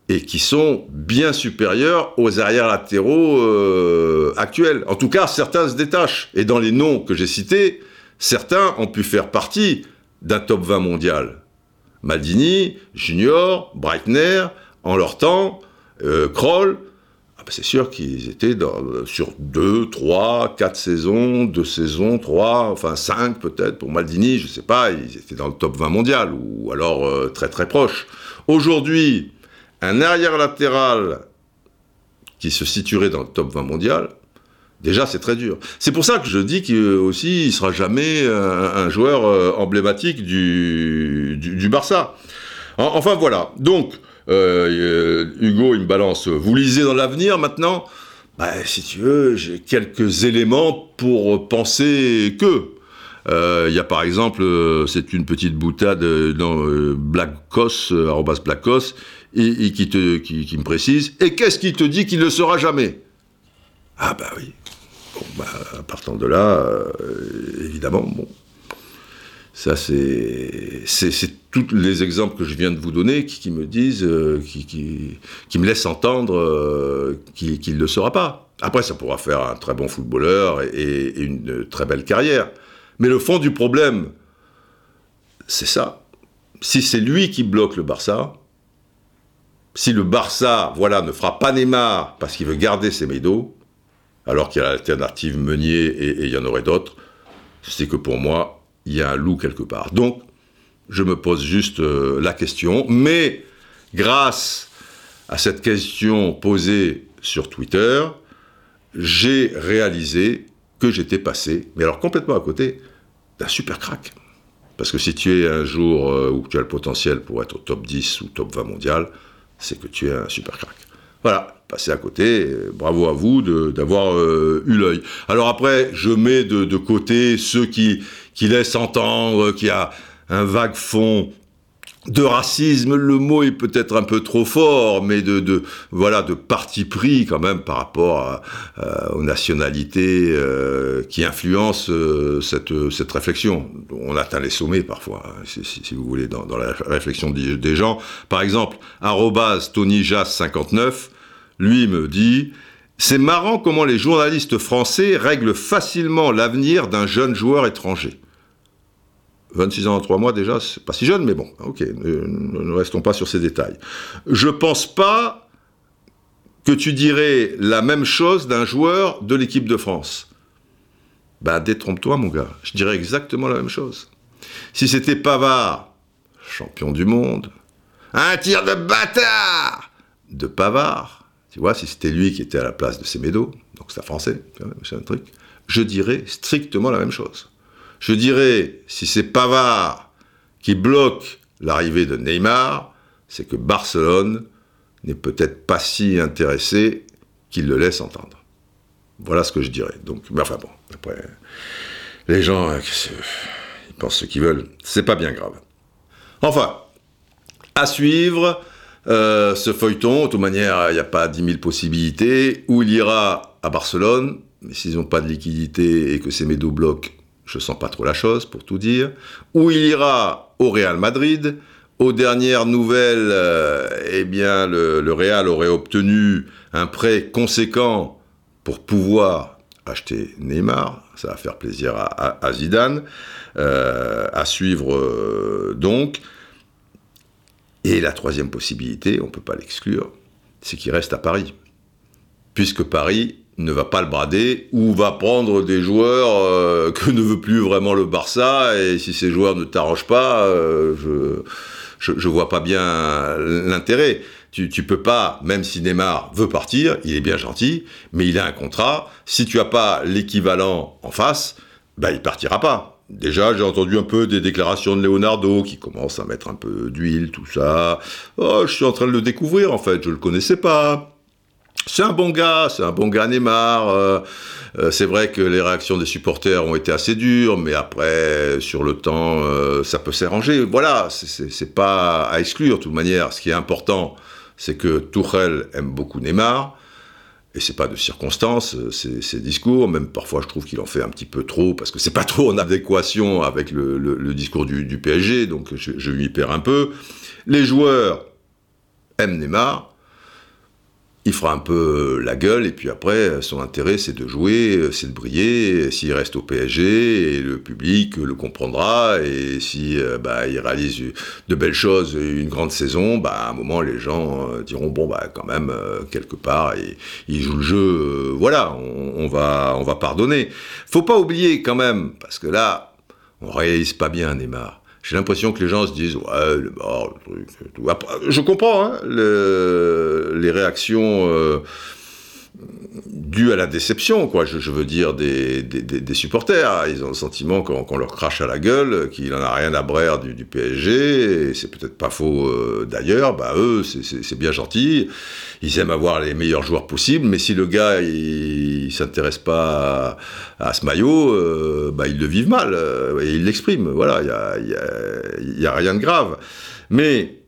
Speaker 1: et qui sont bien supérieurs aux arrières latéraux euh, actuels. En tout cas, certains se détachent. Et dans les noms que j'ai cités, certains ont pu faire partie d'un top 20 mondial. Maldini, Junior, Breitner, en leur temps, euh, Kroll, ah ben c'est sûr qu'ils étaient dans, sur 2, 3, 4 saisons, 2 saisons, 3, enfin 5 peut-être pour Maldini, je ne sais pas, ils étaient dans le top 20 mondial, ou alors euh, très très proche. Aujourd'hui, un arrière latéral qui se situerait dans le top 20 mondial, déjà c'est très dur. C'est pour ça que je dis qu'il aussi il sera jamais un, joueur euh, emblématique du, Barça. enfin voilà. Donc euh, Hugo, il me balance. Vous lisez dans l'avenir maintenant? Bah, si tu veux, j'ai quelques éléments pour penser que. Euh, Il y a par exemple, euh, c'est une petite boutade euh, dans euh, Blackos, euh, arrobas Blackos, et, qui, me précise, et qu'est-ce qui te dit qu'il ne sera jamais? Ah bah oui. Bon, bah, partant de là, euh, évidemment, bon. Ça, c'est c'est- tous les exemples que je viens de vous donner qui, me disent, euh, qui, qui, me laissent entendre euh, qu'il ne le sera pas. Après, ça pourra faire un très bon footballeur et une très belle carrière. Mais le fond du problème, c'est ça. Si c'est lui qui bloque le Barça, si le Barça, voilà, ne fera pas Neymar parce qu'il veut garder ses médos, alors qu'il y a l'alternative Meunier et il y en aurait d'autres, c'est que pour moi, il y a un loup quelque part. Donc, je me pose juste euh, la question, mais grâce à cette question posée sur Twitter, j'ai réalisé que j'étais passé, mais alors complètement à côté, d'un super crack. Parce que si tu es un jour euh, où tu as le potentiel pour être au top 10 ou top 20 mondial, c'est que tu es un super crack. Voilà, passé à côté, euh, bravo à vous d'avoir euh, eu l'œil. Alors après, je mets de, de côté ceux qui, qui laissent entendre qu'il y a un vague fond de racisme, le mot est peut-être un peu trop fort, mais de, voilà de parti pris quand même par rapport à- aux nationalités euh, qui influencent euh, cette, cette réflexion. On atteint les sommets parfois, hein, si, si- vous voulez, dans, dans la réflexion des, des gens. Par exemple, arrobase TonyJas59, lui me dit c'est marrant comment les journalistes français règlent facilement l'avenir d'un jeune joueur étranger. 26 ans en 3 mois déjà, c'est pas si jeune, mais bon, ok, ne, restons pas sur ces détails. Je pense pas que tu dirais la même chose d'un joueur de l'équipe de France. Ben, détrompe-toi, mon gars, je dirais exactement la même chose. Si c'était Pavard, champion du monde, un tir de bâtard de Pavard, tu vois, si c'était lui qui était à la place de Semedo, donc c'est français, c'est un truc, je dirais strictement la même chose. Je dirais, si c'est Pavard qui bloque l'arrivée de Neymar, c'est que Barcelone n'est peut-être pas si intéressé qu'il le laisse entendre. Voilà ce que je dirais. Donc, mais enfin bon, après, les gens, euh, ils pensent ce qu'ils veulent. C'est pas bien grave. Enfin, à suivre euh, ce feuilleton. De toute manière, il n'y a pas 10 000 possibilités. Où il ira à Barcelone, mais s'ils n'ont pas de liquidité et que c'est Medo bloquent, je sens pas trop la chose, pour tout dire. Où il ira au Real Madrid. Aux dernières nouvelles, euh, eh bien, le, Real aurait obtenu un prêt conséquent pour pouvoir acheter Neymar. Ça va faire plaisir à, à- à Zidane. Euh, à suivre euh, donc. Et la troisième possibilité, on ne peut pas l'exclure, c'est qu'il reste à Paris. Puisque Paris ne va pas le brader ou va prendre des joueurs euh, que ne veut plus vraiment le Barça. Et si ces joueurs ne t'arrangent pas, euh, je ne vois pas bien l'intérêt. Tu, tu peux pas, même si Neymar veut partir, il est bien gentil, mais il a un contrat. Si tu as pas l'équivalent en face, bah, il partira pas. Déjà, j'ai entendu un peu des déclarations de Leonardo qui commence à mettre un peu d'huile, tout ça. Oh, je suis en train de le découvrir, en fait, je le connaissais pas. C'est un bon gars, c'est un bon gars Neymar. euh, euh, c'est vrai que les réactions des supporters ont été assez dures, mais après, sur le temps, euh, ça peut s'arranger. Voilà, c'est- pas à exclure. De toute manière, ce qui est important, c'est que Tourelle aime beaucoup Neymar. Et c'est pas de circonstance, ces, discours, même parfois je trouve qu'il en fait un petit peu trop, parce que c'est pas trop en adéquation avec le, discours du, du PSG, donc je, je lui perds un peu. Les joueurs aiment Neymar, il fera un peu la gueule, et puis après, son intérêt, c'est de jouer, c'est de briller. S'il reste au PSG, et le public le comprendra, et si euh, bah, il réalise de belles choses, une grande saison, bah, à un moment, les gens euh, diront bon, bah, quand même, euh, quelque part, il, il joue le jeu, euh, voilà, on, on va, on va pardonner. Faut pas oublier quand même, parce que là, on réalise pas bien Neymar. J'ai l'impression que les gens se disent ouais le mort, le truc, tout. Après, je comprends hein, le- les réactions euh, dû à la déception, quoi. Je, veux dire des, des, supporters. Ils ont le sentiment qu'on leur crache à la gueule, qu'il en a rien à brère du, PSG. C'est peut-être pas faux euh, d'ailleurs. Bah eux, c'est bien gentil. Ils aiment avoir les meilleurs joueurs possibles, mais si le gars il, il s'intéresse pas à, ce maillot, euh, bah ils le vivent mal euh, et ils l'expriment. Voilà, il y a, y, a, y a rien de grave. Mais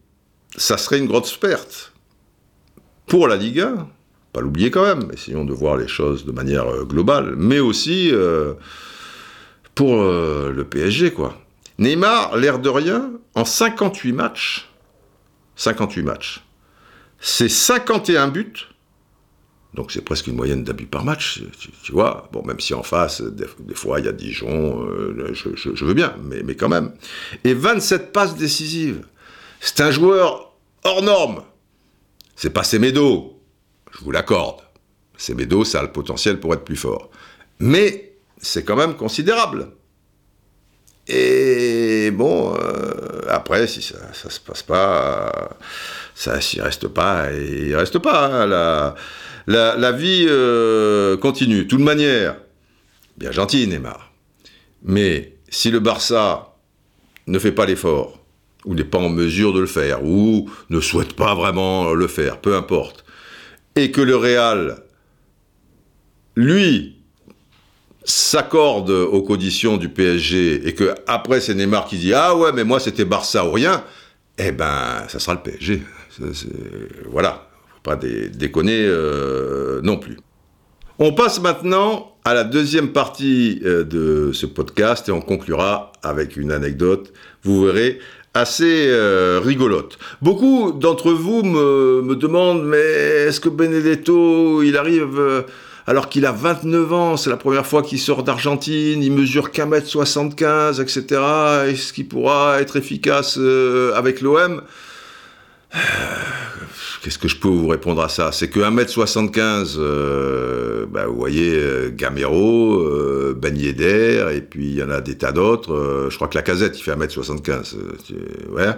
Speaker 1: ça serait une grosse perte pour la Ligue 1 pas l'oublier quand même, essayons de voir les choses de manière euh, globale, mais aussi euh, pour euh, le PSG, quoi. Neymar, l'air de rien, en 58 matchs, 58 matchs, c'est 51 buts, donc c'est presque une moyenne d'abus par match, tu, vois. Bon, même si en face, des, fois, il y a Dijon, je, veux bien, mais, mais quand même. Et 27 passes décisives. C'est un joueur hors norme. C'est pas Semedo, je vous l'accorde. Semedo, ça a le potentiel pour être plus fort. Mais c'est quand même considérable. Et bon, euh, après, si ça ne se passe pas, ça s'y reste pas, il reste pas. Hein, la, vie euh, continue. De toute manière, bien gentil Neymar. Mais si le Barça ne fait pas l'effort, ou n'est pas en mesure de le faire, ou ne souhaite pas vraiment le faire, peu importe, et que le Real, lui, s'accorde aux conditions du PSG et que après c'est Neymar qui dit ah ouais mais moi c'était Barça ou rien, eh ben ça sera le PSG. Voilà, faut pas dé déconner euh, non plus. On passe maintenant à la deuxième partie euh, de ce podcast et on conclura avec une anecdote. Vous verrez, assez euh, rigolote. Beaucoup d'entre vous me, me, demandent, mais est-ce que Benedetto, il arrive euh, alors qu'il a 29 ans, c'est la première fois qu'il sort d'Argentine, il mesure qu'un mètre 75, etc. Est-ce qu'il pourra être efficace euh, avec l'OM Qu'est-ce que je peux vous répondre à ça? C'est que 1m75, euh, bah, vous voyez, euh, Gamero, euh, Ben et puis il y en a des tas d'autres. Euh, je crois que la casette, il fait 1m75. Euh, ouais.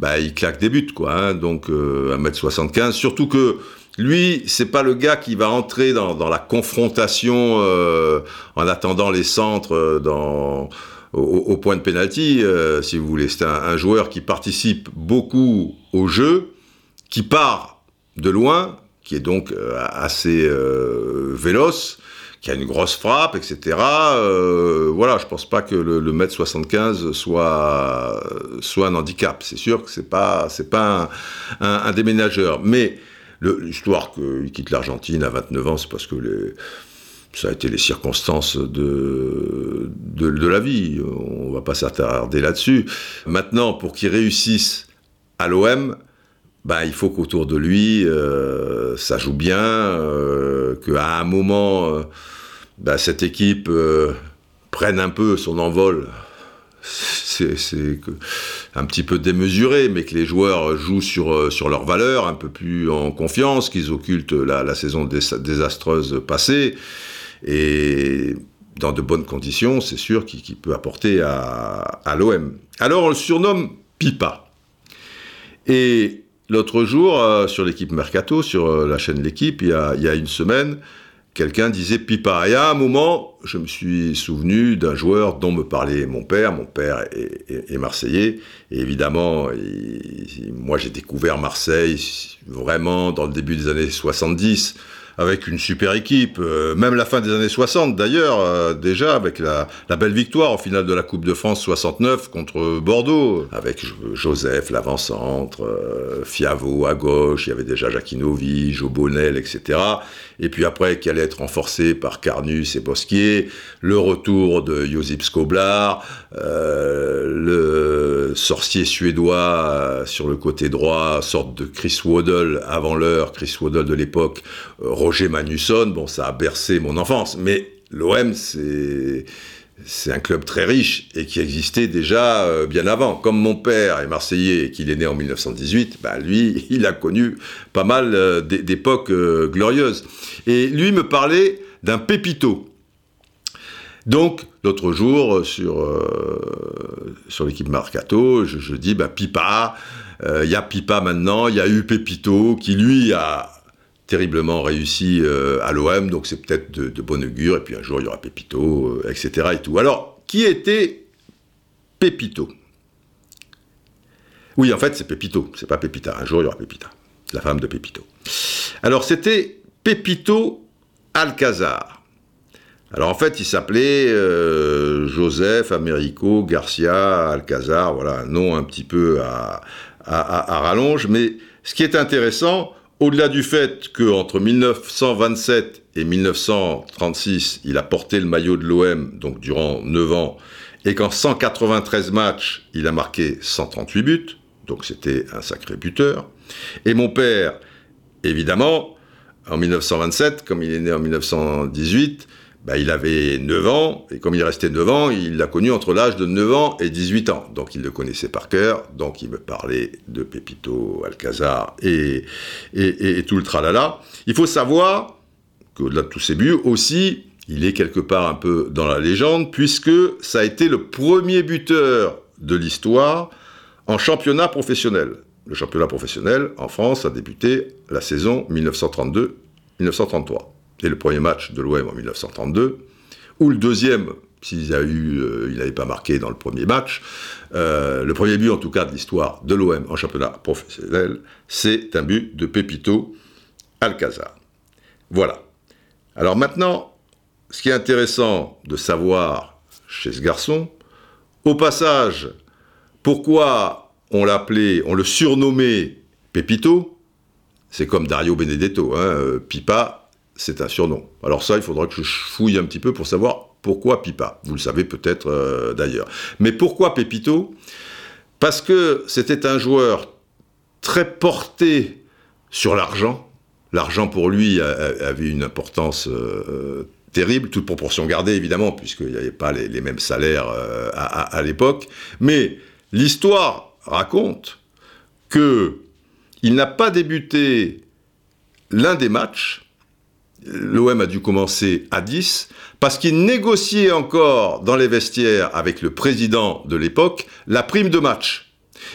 Speaker 1: Bah, il claque des buts, quoi. Hein, donc 1m75. Surtout que lui, c'est pas le gars qui va entrer dans, dans la confrontation en attendant les centres dans au, point de pénalty, euh, si vous voulez. C'est un, joueur qui participe beaucoup au jeu, qui part de loin, qui est donc euh, assez euh, véloce, qui a une grosse frappe, etc. Voilà, je pense pas que le, le mètre 75 soit soit un handicap. C'est sûr que c'est pas c'est pas un, un, un déménageur, mais l'histoire qu'il quitte l'Argentine à 29 ans, c'est parce que les ça a été les circonstances de, de, la vie. On va pas s'attarder là-dessus. Maintenant, pour qu'il réussisse à l'OM, bah, il faut qu'autour de lui, euh, ça joue bien, euh, qu'à un moment, euh, bah, cette équipe euh, prenne un peu son envol. C'est un petit peu démesuré, mais que les joueurs jouent sur, sur leurs valeurs, un peu plus en confiance, qu'ils occultent la saison désastreuse passée et dans de bonnes conditions, c'est sûr qu'il qu peut apporter à, l'OM. Alors on le surnomme Pipa. Et l'autre jour, euh, sur l'équipe Mercato, sur euh, la chaîne L'équipe, il, y a une semaine, quelqu'un disait Pipa. Et à un moment, je me suis souvenu d'un joueur dont me parlait mon père. Mon père est, marseillais. Et évidemment, moi j'ai découvert Marseille vraiment dans le début des années 70 avec une super équipe, euh, même la fin des années 60 d'ailleurs, euh, déjà avec la, belle victoire au final de la Coupe de France 69 contre Bordeaux, avec Joseph, l'avant-centre, euh, Fiavo à gauche, il y avait déjà Jacquinovi, Jo Bonnel, etc. Et puis après, qui allait être renforcé par Carnus et Bosquier, le retour de Josip Skoblar, le sorcier suédois sur le côté droit, sorte de Chris Waddle avant l'heure, Chris Waddle de l'époque, Roger Manusson, bon, ça a bercé mon enfance, mais l'OM, c'est c'est un club très riche et qui existait déjà euh, bien avant. Comme mon père est marseillais et qu'il est né en 1918, bah lui, il a connu pas mal euh, d'époques euh, glorieuses. Et lui me parlait d'un pépito. Donc, l'autre jour, sur, sur l'équipe Marcato, je, je, dis, bah, Pipa, il y a Pipa maintenant, il y a eu Pépito, qui lui a terriblement réussi euh, à l'OM, donc c'est peut-être de, bon augure, et puis un jour il y aura Pépito, euh, etc. et tout. Alors, qui était Pépito? Oui, en fait, c'est Pépito, c'est pas Pépita. Un jour il y aura Pépita, la femme de Pépito. Alors, c'était Pépito Alcazar. Alors en fait, il s'appelait euh, Joseph Américo Garcia Alcazar, voilà, un nom un petit peu à rallonge, mais ce qui est intéressant, au-delà du fait qu'entre 1927 et 1936, il a porté le maillot de l'OM, donc durant 9 ans, et qu'en 193 matchs, il a marqué 138 buts, donc c'était un sacré buteur. Et mon père, évidemment, en 1927, comme il est né en 1918, bah, il avait 9 ans, et comme il restait 9 ans, il l'a connu entre l'âge de 9 ans et 18 ans. Donc il le connaissait par cœur, donc il me parlait de Pépito, Alcazar et, tout le tralala. Il faut savoir qu'au-delà de tous ses buts, aussi, il est quelque part un peu dans la légende, puisque ça a été le premier buteur de l'histoire en championnat professionnel. Le championnat professionnel en France a débuté la saison 1932-1933 et le premier match de l'OM en 1932, ou le deuxième, s'il a eu, euh, n'avait pas marqué dans le premier match, euh, le premier but en tout cas de l'histoire de l'OM en championnat professionnel, c'est un but de Pépito Alcazar. Voilà. Alors maintenant, ce qui est intéressant de savoir chez ce garçon, au passage, pourquoi on l'appelait, on le surnommait Pépito, c'est comme Dario Benedetto, hein, euh, Pipa, c'est un surnom. Alors ça, il faudra que je fouille un petit peu pour savoir pourquoi Pipa. Vous le savez peut-être euh, d'ailleurs. Mais pourquoi Pépito Parce que c'était un joueur très porté sur l'argent. L'argent pour lui avait une importance euh, terrible, toute proportion gardée évidemment, puisqu'il n'y avait pas les, mêmes salaires euh, à, à, à l'époque. Mais l'histoire raconte que il n'a pas débuté l'un des matchs l'OM a dû commencer à 10 parce qu'il négociait encore dans les vestiaires avec le président de l'époque la prime de match.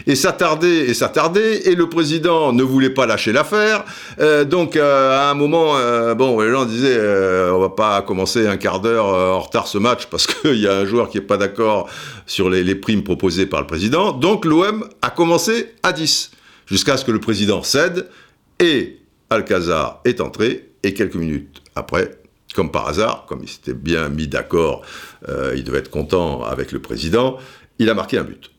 Speaker 1: Et ça tardait et ça tardait, et le président ne voulait pas lâcher l'affaire. Euh, donc euh, à un moment, euh, bon, les gens disaient, on va pas commencer un quart d'heure en retard ce match parce qu'il y a un joueur qui est pas d'accord sur les, les, primes proposées par le président. Donc l'OM a commencé à 10, jusqu'à ce que le président cède, et Alcazar est entré, et quelques minutes après, comme par hasard, comme il s'était bien mis d'accord, euh, il devait être content avec le président, il a marqué un but.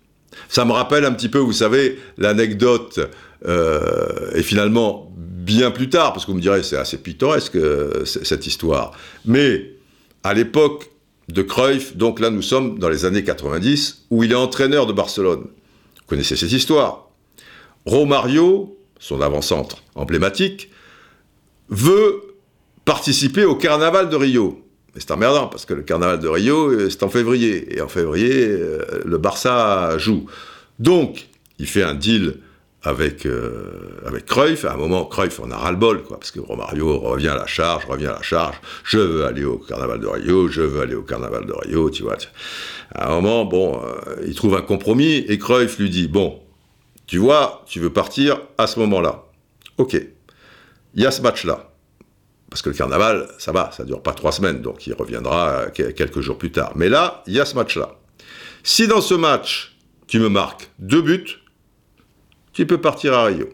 Speaker 1: Ça me rappelle un petit peu, vous savez, l'anecdote, euh, et finalement bien plus tard, parce que vous me direz, c'est assez pittoresque euh, cette histoire, mais à l'époque de Cruyff, donc là nous sommes dans les années 90, où il est entraîneur de Barcelone. Vous connaissez cette histoire. Romario, son avant-centre emblématique, veut participer au carnaval de Rio. Mais c'est emmerdant, parce que le carnaval de Rio, euh, c'est en février. Et en février, euh, le Barça joue. Donc, il fait un deal avec, euh, avec Cruyff. À un moment, Cruyff en a ras-le-bol, quoi, parce que Romario revient à la charge, revient à la charge. Je veux aller au carnaval de Rio, je veux aller au carnaval de Rio, tu vois. À un moment, bon, il trouve un compromis, et Cruyff lui dit, bon, tu vois, tu veux partir à ce moment-là. Ok. Il y a ce match-là. Parce que le carnaval, ça va, ça dure pas trois semaines, donc il reviendra quelques jours plus tard. Mais là, il y a ce match-là. Si dans ce match, tu me marques deux buts, tu peux partir à Rio.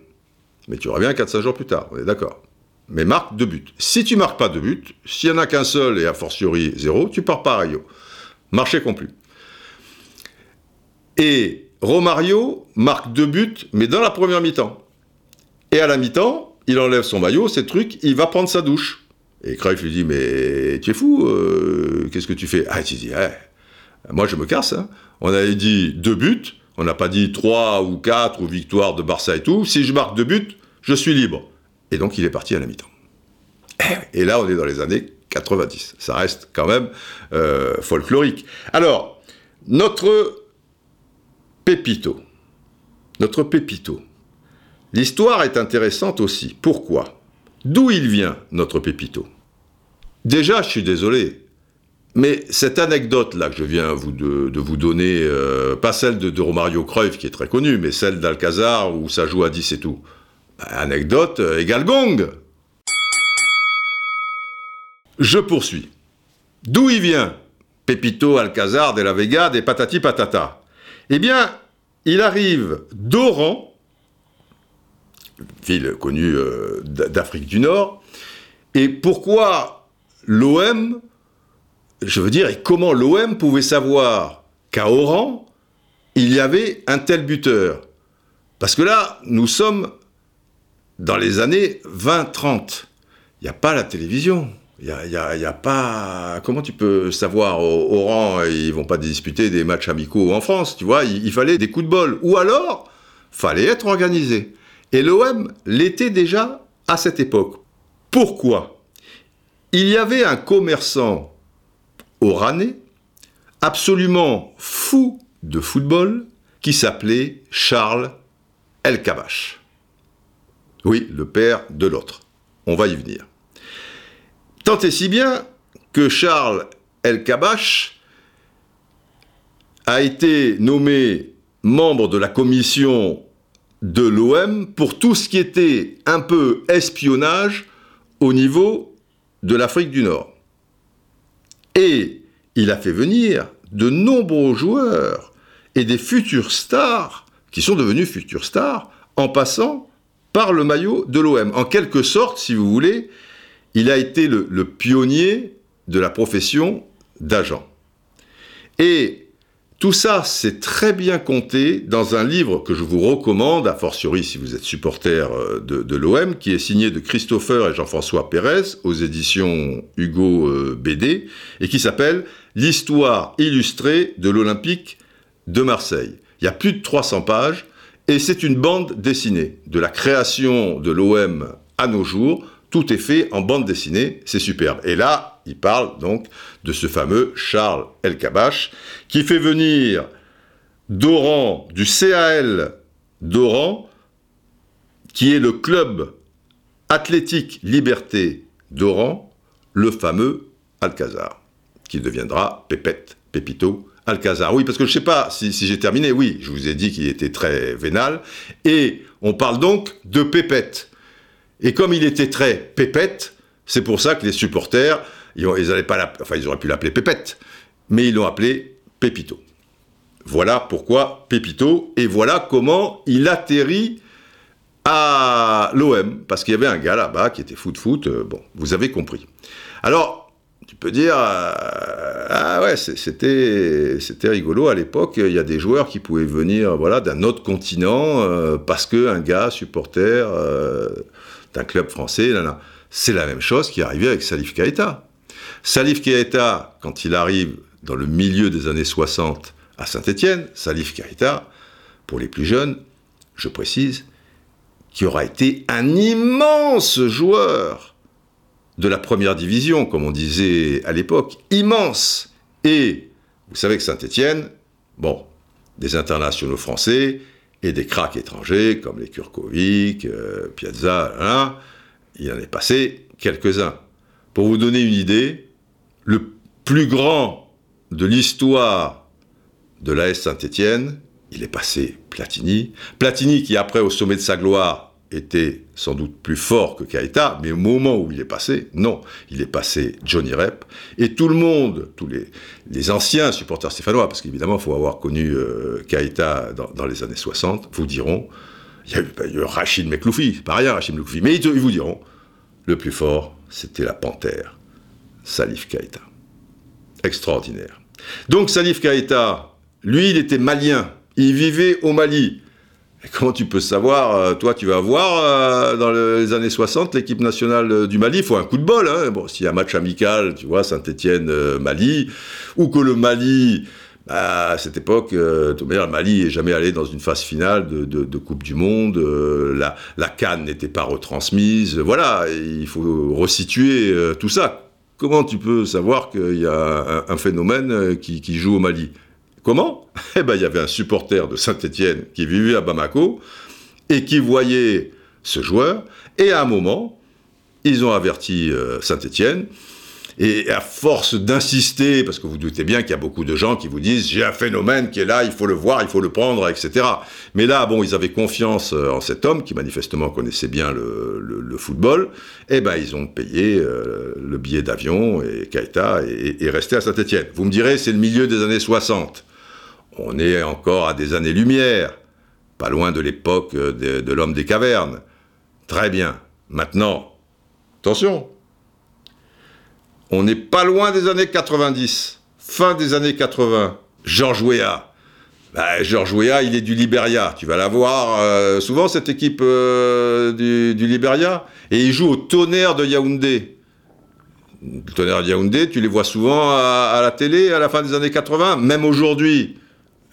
Speaker 1: Mais tu reviens 4-5 jours plus tard, on est d'accord. Mais marque deux buts. Si tu marques pas deux buts, s'il y en a qu'un seul et a fortiori zéro, tu pars pas à Rio. Marché conclu. Et Romario marque deux buts, mais dans la première mi-temps. Et à la mi-temps, il enlève son maillot, ces trucs, il va prendre sa douche. Et Cruyff lui dit, mais tu es fou, euh, qu'est-ce que tu fais? Ah, tu dis, eh, moi je me casse. Hein. On avait dit deux buts, on n'a pas dit trois ou quatre ou victoire de Barça et tout. Si je marque deux buts, je suis libre. Et donc il est parti à la mi-temps. Et là, on est dans les années 90. Ça reste quand même euh, folklorique. Alors, notre Pépito, notre Pépito, L'histoire est intéressante aussi. Pourquoi? D'où il vient, notre Pépito? Déjà, je suis désolé, mais cette anecdote-là que je viens de, vous donner, euh, pas celle de, Romario Cruyff qui est très connue, mais celle d'Alcazar où ça joue à 10 et tout, anecdote euh, égale gong Je poursuis. D'où il vient Pepito, Alcazar, De la Vega, des patati patata? Eh bien, il arrive d'Oran, ville connue euh, d'Afrique du Nord, et pourquoi l'OM, je veux dire, et comment l'OM pouvait savoir qu'à Oran, il y avait un tel buteur? Parce que là, nous sommes dans les années 20-30. Il n'y a pas la télévision. Il n'y a, a, pas. Comment tu peux savoir au, rang, ils vont pas disputer des matchs amicaux en France, tu vois il, fallait des coups de bol. Ou alors, fallait être organisé. Et l'OM l'était déjà à cette époque. Pourquoi? Il y avait un commerçant oranais, absolument fou de football, qui s'appelait Charles El Kabash. Oui, le père de l'autre. On va y venir. Tant et si bien que Charles El Kabash a été nommé membre de la commission de l'OM pour tout ce qui était un peu espionnage au niveau de l'Afrique du Nord. Et il a fait venir de nombreux joueurs et des futurs stars qui sont devenus futurs stars en passant par le maillot de l'OM. En quelque sorte, si vous voulez, il a été le, pionnier de la profession d'agent. Et tout ça, c'est très bien compté dans un livre que je vous recommande, a fortiori si vous êtes supporter euh, de, l'OM, qui est signé de Christopher et Jean-François Pérez aux éditions Hugo euh, BD, et qui s'appelle L'histoire illustrée de l'Olympique de Marseille. Il y a plus de 300 pages, et c'est une bande dessinée de la création de l'OM à nos jours tout est fait en bande dessinée, c'est superbe. Et là, il parle donc de ce fameux Charles El Kabash, qui fait venir d'Oran, du CAL d'Oran, qui est le club athlétique Liberté d'Oran, le fameux Alcazar, qui deviendra Pépette, Pépito, Alcazar. Oui, parce que je ne sais pas si, si j'ai terminé. Oui, je vous ai dit qu'il était très vénal. Et on parle donc de Pépette. Et comme il était très pépette, c'est pour ça que les supporters, ils, pas enfin, ils auraient pu l'appeler Pépette, mais ils l'ont appelé Pépito. Voilà pourquoi Pépito, et voilà comment il atterrit à l'OM, parce qu'il y avait un gars là-bas qui était foot foot, euh, bon, vous avez compris. Alors, tu peux dire, euh, ah ouais, c'était, rigolo à l'époque, il y a des joueurs qui pouvaient venir voilà, d'un autre continent, euh, parce qu'un gars, supporter, d'un club français. C'est la même chose qui est arrivé avec Salif Keita. Salif Keita, quand il arrive dans le milieu des années 60 à Saint-Étienne, Salif Keita, pour les plus jeunes, je précise, qui aura été un immense joueur de la première division, comme on disait à l'époque, immense. Et vous savez que Saint-Étienne, bon, des internationaux français, et des cracks étrangers comme les Kurkovic, euh, Piazza, il en est passé quelques-uns. Pour vous donner une idée, le plus grand de l'histoire de l'AS Saint-Étienne, il est passé Platini. Platini qui après au sommet de sa gloire était sans doute plus fort que Kaita, mais au moment où il est passé, non, il est passé Johnny Rep, et tout le monde, tous les, anciens supporters stéphanois, parce qu'évidemment, il faut avoir connu euh, Kaita dans, les années 60, vous diront, il y a eu, Rachid Mekloufi, pas rien Rachid Mekloufi, mais ils, vous diront, le plus fort, c'était la panthère, Salif Kaita. Extraordinaire. Donc Salif Kaita, lui, il était malien, il vivait au Mali, comment tu peux savoir euh, Toi, tu vas voir euh, dans les années 60 l'équipe nationale euh, du Mali? Il faut un coup de bol. Hein. Bon, s'il y a un match amical, tu vois, Saint-Étienne-Mali, ou que le Mali, bah, à cette époque, euh, le Mali n'est jamais allé dans une phase finale de, Coupe du Monde. la, la n'était pas retransmise. Voilà, il faut resituer tout ça. Comment tu peux savoir qu'il y a un, phénomène qui joue au Mali? Comment? Eh bien, il y avait un supporter de Saint-Étienne qui vivait à Bamako et qui voyait ce joueur. Et à un moment, ils ont averti euh, Saint-Étienne. Et à force d'insister, parce que vous doutez bien qu'il y a beaucoup de gens qui vous disent j'ai un phénomène qui est là, il faut le voir, il faut le prendre, etc. Mais là, bon, ils avaient confiance euh, en cet homme qui manifestement connaissait bien le, football. Et eh ben, ils ont payé euh, le billet d'avion et Kaita est, resté à Saint-Étienne. Vous me direz, c'est le milieu des années 60. On est encore à des années-lumière, pas loin de l'époque de, de l'homme des cavernes. Très bien. Maintenant, attention, on n'est pas loin des années 90, fin des années 80. Georges Weah. Bah, Georges Weah, il est du Liberia. Tu vas la voir euh, souvent, cette équipe euh, du, du, Liberia. Et il joue au tonnerre de Yaoundé. Le tonnerre de Yaoundé, tu les vois souvent à, la télé à la fin des années 80, même aujourd'hui.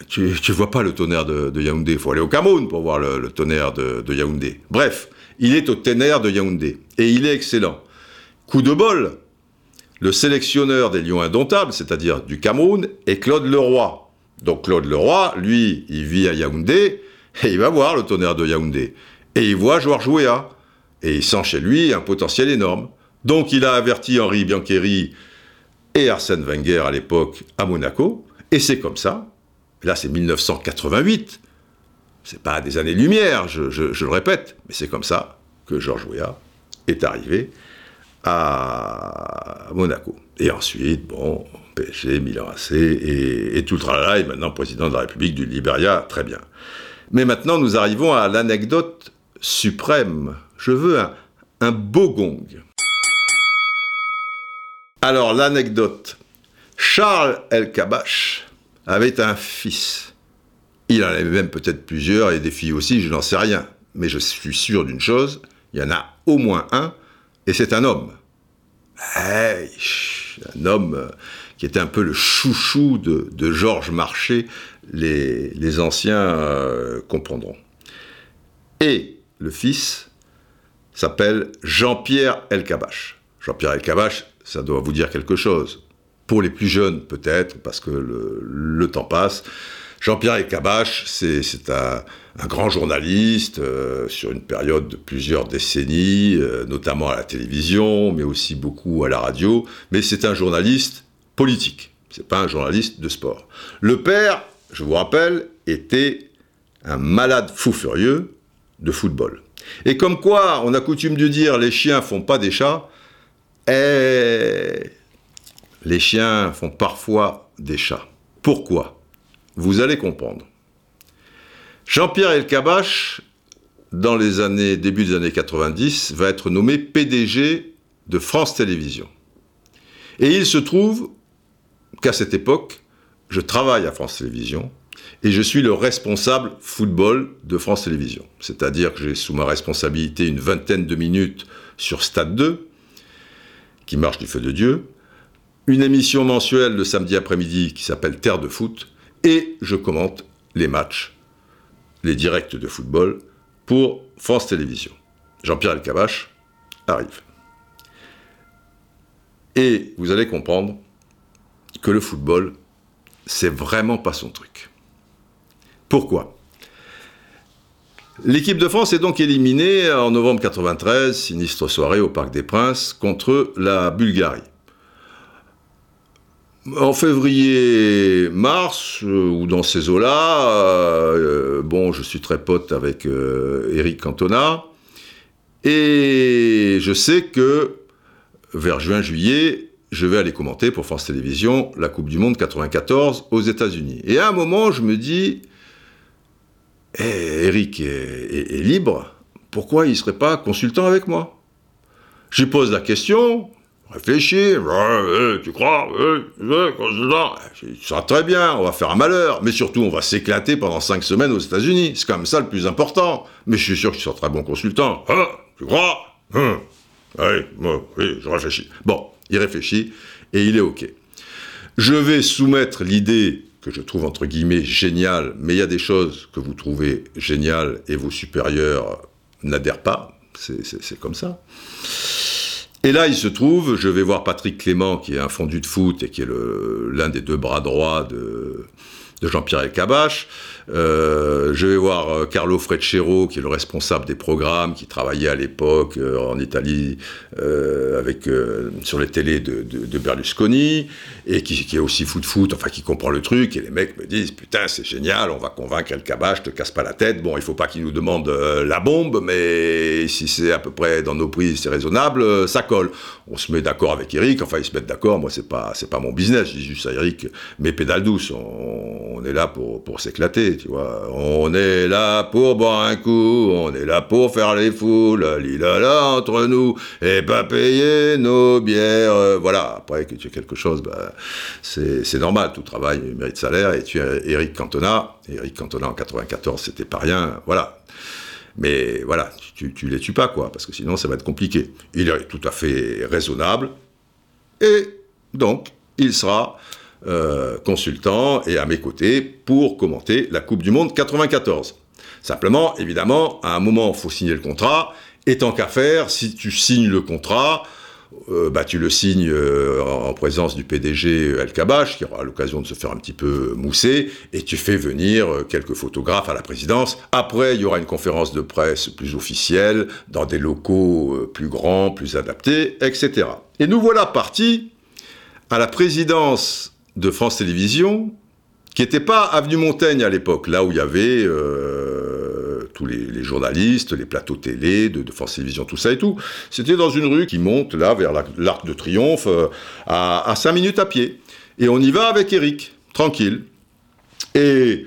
Speaker 1: Tu ne vois pas le tonnerre de, Yaoundé. Il faut aller au Cameroun pour voir le, tonnerre de, de Yaoundé. Bref, il est au tonnerre de Yaoundé. Et il est excellent. Coup de bol, le sélectionneur des Lions indomptables, c'est-à-dire du Cameroun, est Claude Leroy. Donc Claude Leroy, lui, il vit à Yaoundé, et il va voir le tonnerre de Yaoundé. Et il voit Georges Weah. Et il sent chez lui un potentiel énorme. Donc il a averti Henri Biancheri et Arsène Wenger à l'époque à Monaco. Et c'est comme ça. Là, c'est 1988. C'est pas des années-lumière, je, le répète, mais c'est comme ça que Georges Weah est arrivé à Monaco. Et ensuite, bon, PSG, Milan AC et, tout le tralala, est maintenant président de la République du Liberia, très bien. Mais maintenant, nous arrivons à l'anecdote suprême. Je veux un, un beau gong. Alors, l'anecdote. Charles El Kabash avait un fils. Il en avait même peut-être plusieurs et des filles aussi, je n'en sais rien. Mais je suis sûr d'une chose, il y en a au moins un et c'est un homme. un homme euh, qui était un peu le chouchou de, Georges Marchais, les, anciens euh, comprendront. Et le fils s'appelle Jean-Pierre Elkabach. Jean-Pierre Elkabach, ça doit vous dire quelque chose. Pour les plus jeunes, peut-être, parce que le temps passe. Jean-Pierre Elkabach, c'est un, un grand journaliste euh, sur une période de plusieurs décennies, euh, notamment à la télévision, mais aussi beaucoup à la radio. Mais c'est un journaliste politique. C'est pas un journaliste de sport. Le père, je vous rappelle, était un malade fou furieux de football. Et comme quoi, on a coutume de dire les chiens font pas des chats, et eh, les chiens font parfois des chats. Pourquoi? Vous allez comprendre. Jean-Pierre Elkabach, dans les années, début des années 90, va être nommé PDG de France Télévisions. Et il se trouve qu'à cette époque, je travaille à France Télévisions et je suis le responsable football de France Télévisions. C'est-à-dire que j'ai sous ma responsabilité une vingtaine de minutes sur Stade 2, qui marche du feu de Dieu, une émission mensuelle le samedi après-midi qui s'appelle Terre de foot, et je commente les matchs les directs de football pour France Télévisions. Jean-Pierre Elkabach arrive. Et vous allez comprendre que le football, c'est vraiment pas son truc. Pourquoi? L'équipe de France est donc éliminée en novembre 93, sinistre soirée au Parc des Princes, contre la Bulgarie. En février-mars, euh, ou dans ces eaux-là, euh, bon, je suis très pote avec euh, Eric Cantona, et je sais que vers juin-juillet, je vais aller commenter pour France Télévisions la Coupe du Monde 94 aux États-Unis. Et à un moment, je me dis, eh, Eric est, est, libre, pourquoi il ne serait pas consultant avec moi? Je lui pose la question, réfléchis, tu crois, ça très bien, on va faire un malheur, mais surtout on va s'éclater pendant cinq semaines aux États-Unis, c'est quand même ça le plus important. Mais je suis sûr que tu seras très bon consultant. Hein, tu crois? Hein oui, je réfléchis. Bon, il réfléchit et il est OK. Je vais soumettre l'idée que je trouve entre guillemets géniale, mais il y a des choses que vous trouvez géniales et vos supérieurs n'adhèrent pas. C'est comme ça. Et là, il se trouve, je vais voir Patrick Clément, qui est un fondu de foot et qui est l'un des deux bras droits de, Jean-Pierre Elkabach. Euh, je vais voir euh, Carlo Freccero, qui est le responsable des programmes, qui travaillait à l'époque euh, en Italie sur les télés de, Berlusconi et qui, est aussi foot foot, enfin qui comprend le truc. Et les mecs me disent putain c'est génial, on va convaincre El Kabach, te casse pas la tête. Bon, il faut pas qu'il nous demande la bombe, mais si c'est à peu près dans nos prix, c'est raisonnable, ça colle. On se met d'accord avec Eric. Enfin ils se mettent d'accord. Moi c'est pas pas mon business. Je dis juste à Eric, mais pédale douce. On, on est là pour pour s'éclater, On est là pour boire un coup. On est là pour faire les foules. Lila là entre nous et pas payer nos bières. Euh, voilà. Après que tu aies quelque chose, bah, c'est normal. Tout travail mérite salaire. Et tu es Eric Cantona. Eric Cantona en 94, c'était pas rien. Voilà. Mais voilà, tu, tu les tues pas, quoi, parce que sinon ça va être compliqué. Il est tout à fait raisonnable. Et donc, il sera euh, consultant et à mes côtés pour commenter la Coupe du Monde 94. Simplement, évidemment, à un moment, il faut signer le contrat. Et tant qu'à faire, si tu signes le contrat, euh, bah, tu le signes euh, en présence du PDG El Kabach, qui aura l'occasion de se faire un petit peu mousser, et tu fais venir quelques photographes à la présidence. Après, il y aura une conférence de presse plus officielle, dans des locaux plus grands, plus adaptés, etc. Et nous voilà partis à la présidence de France Télévisions, qui n'était pas Avenue Montaigne à l'époque, là où il y avait euh, tous les, journalistes, les plateaux télé de, France Télévisions, tout ça et tout. C'était dans une rue qui monte là vers l'Arc de Triomphe, euh, à, à 5 minutes à pied. Et on y va avec Eric, tranquille. Et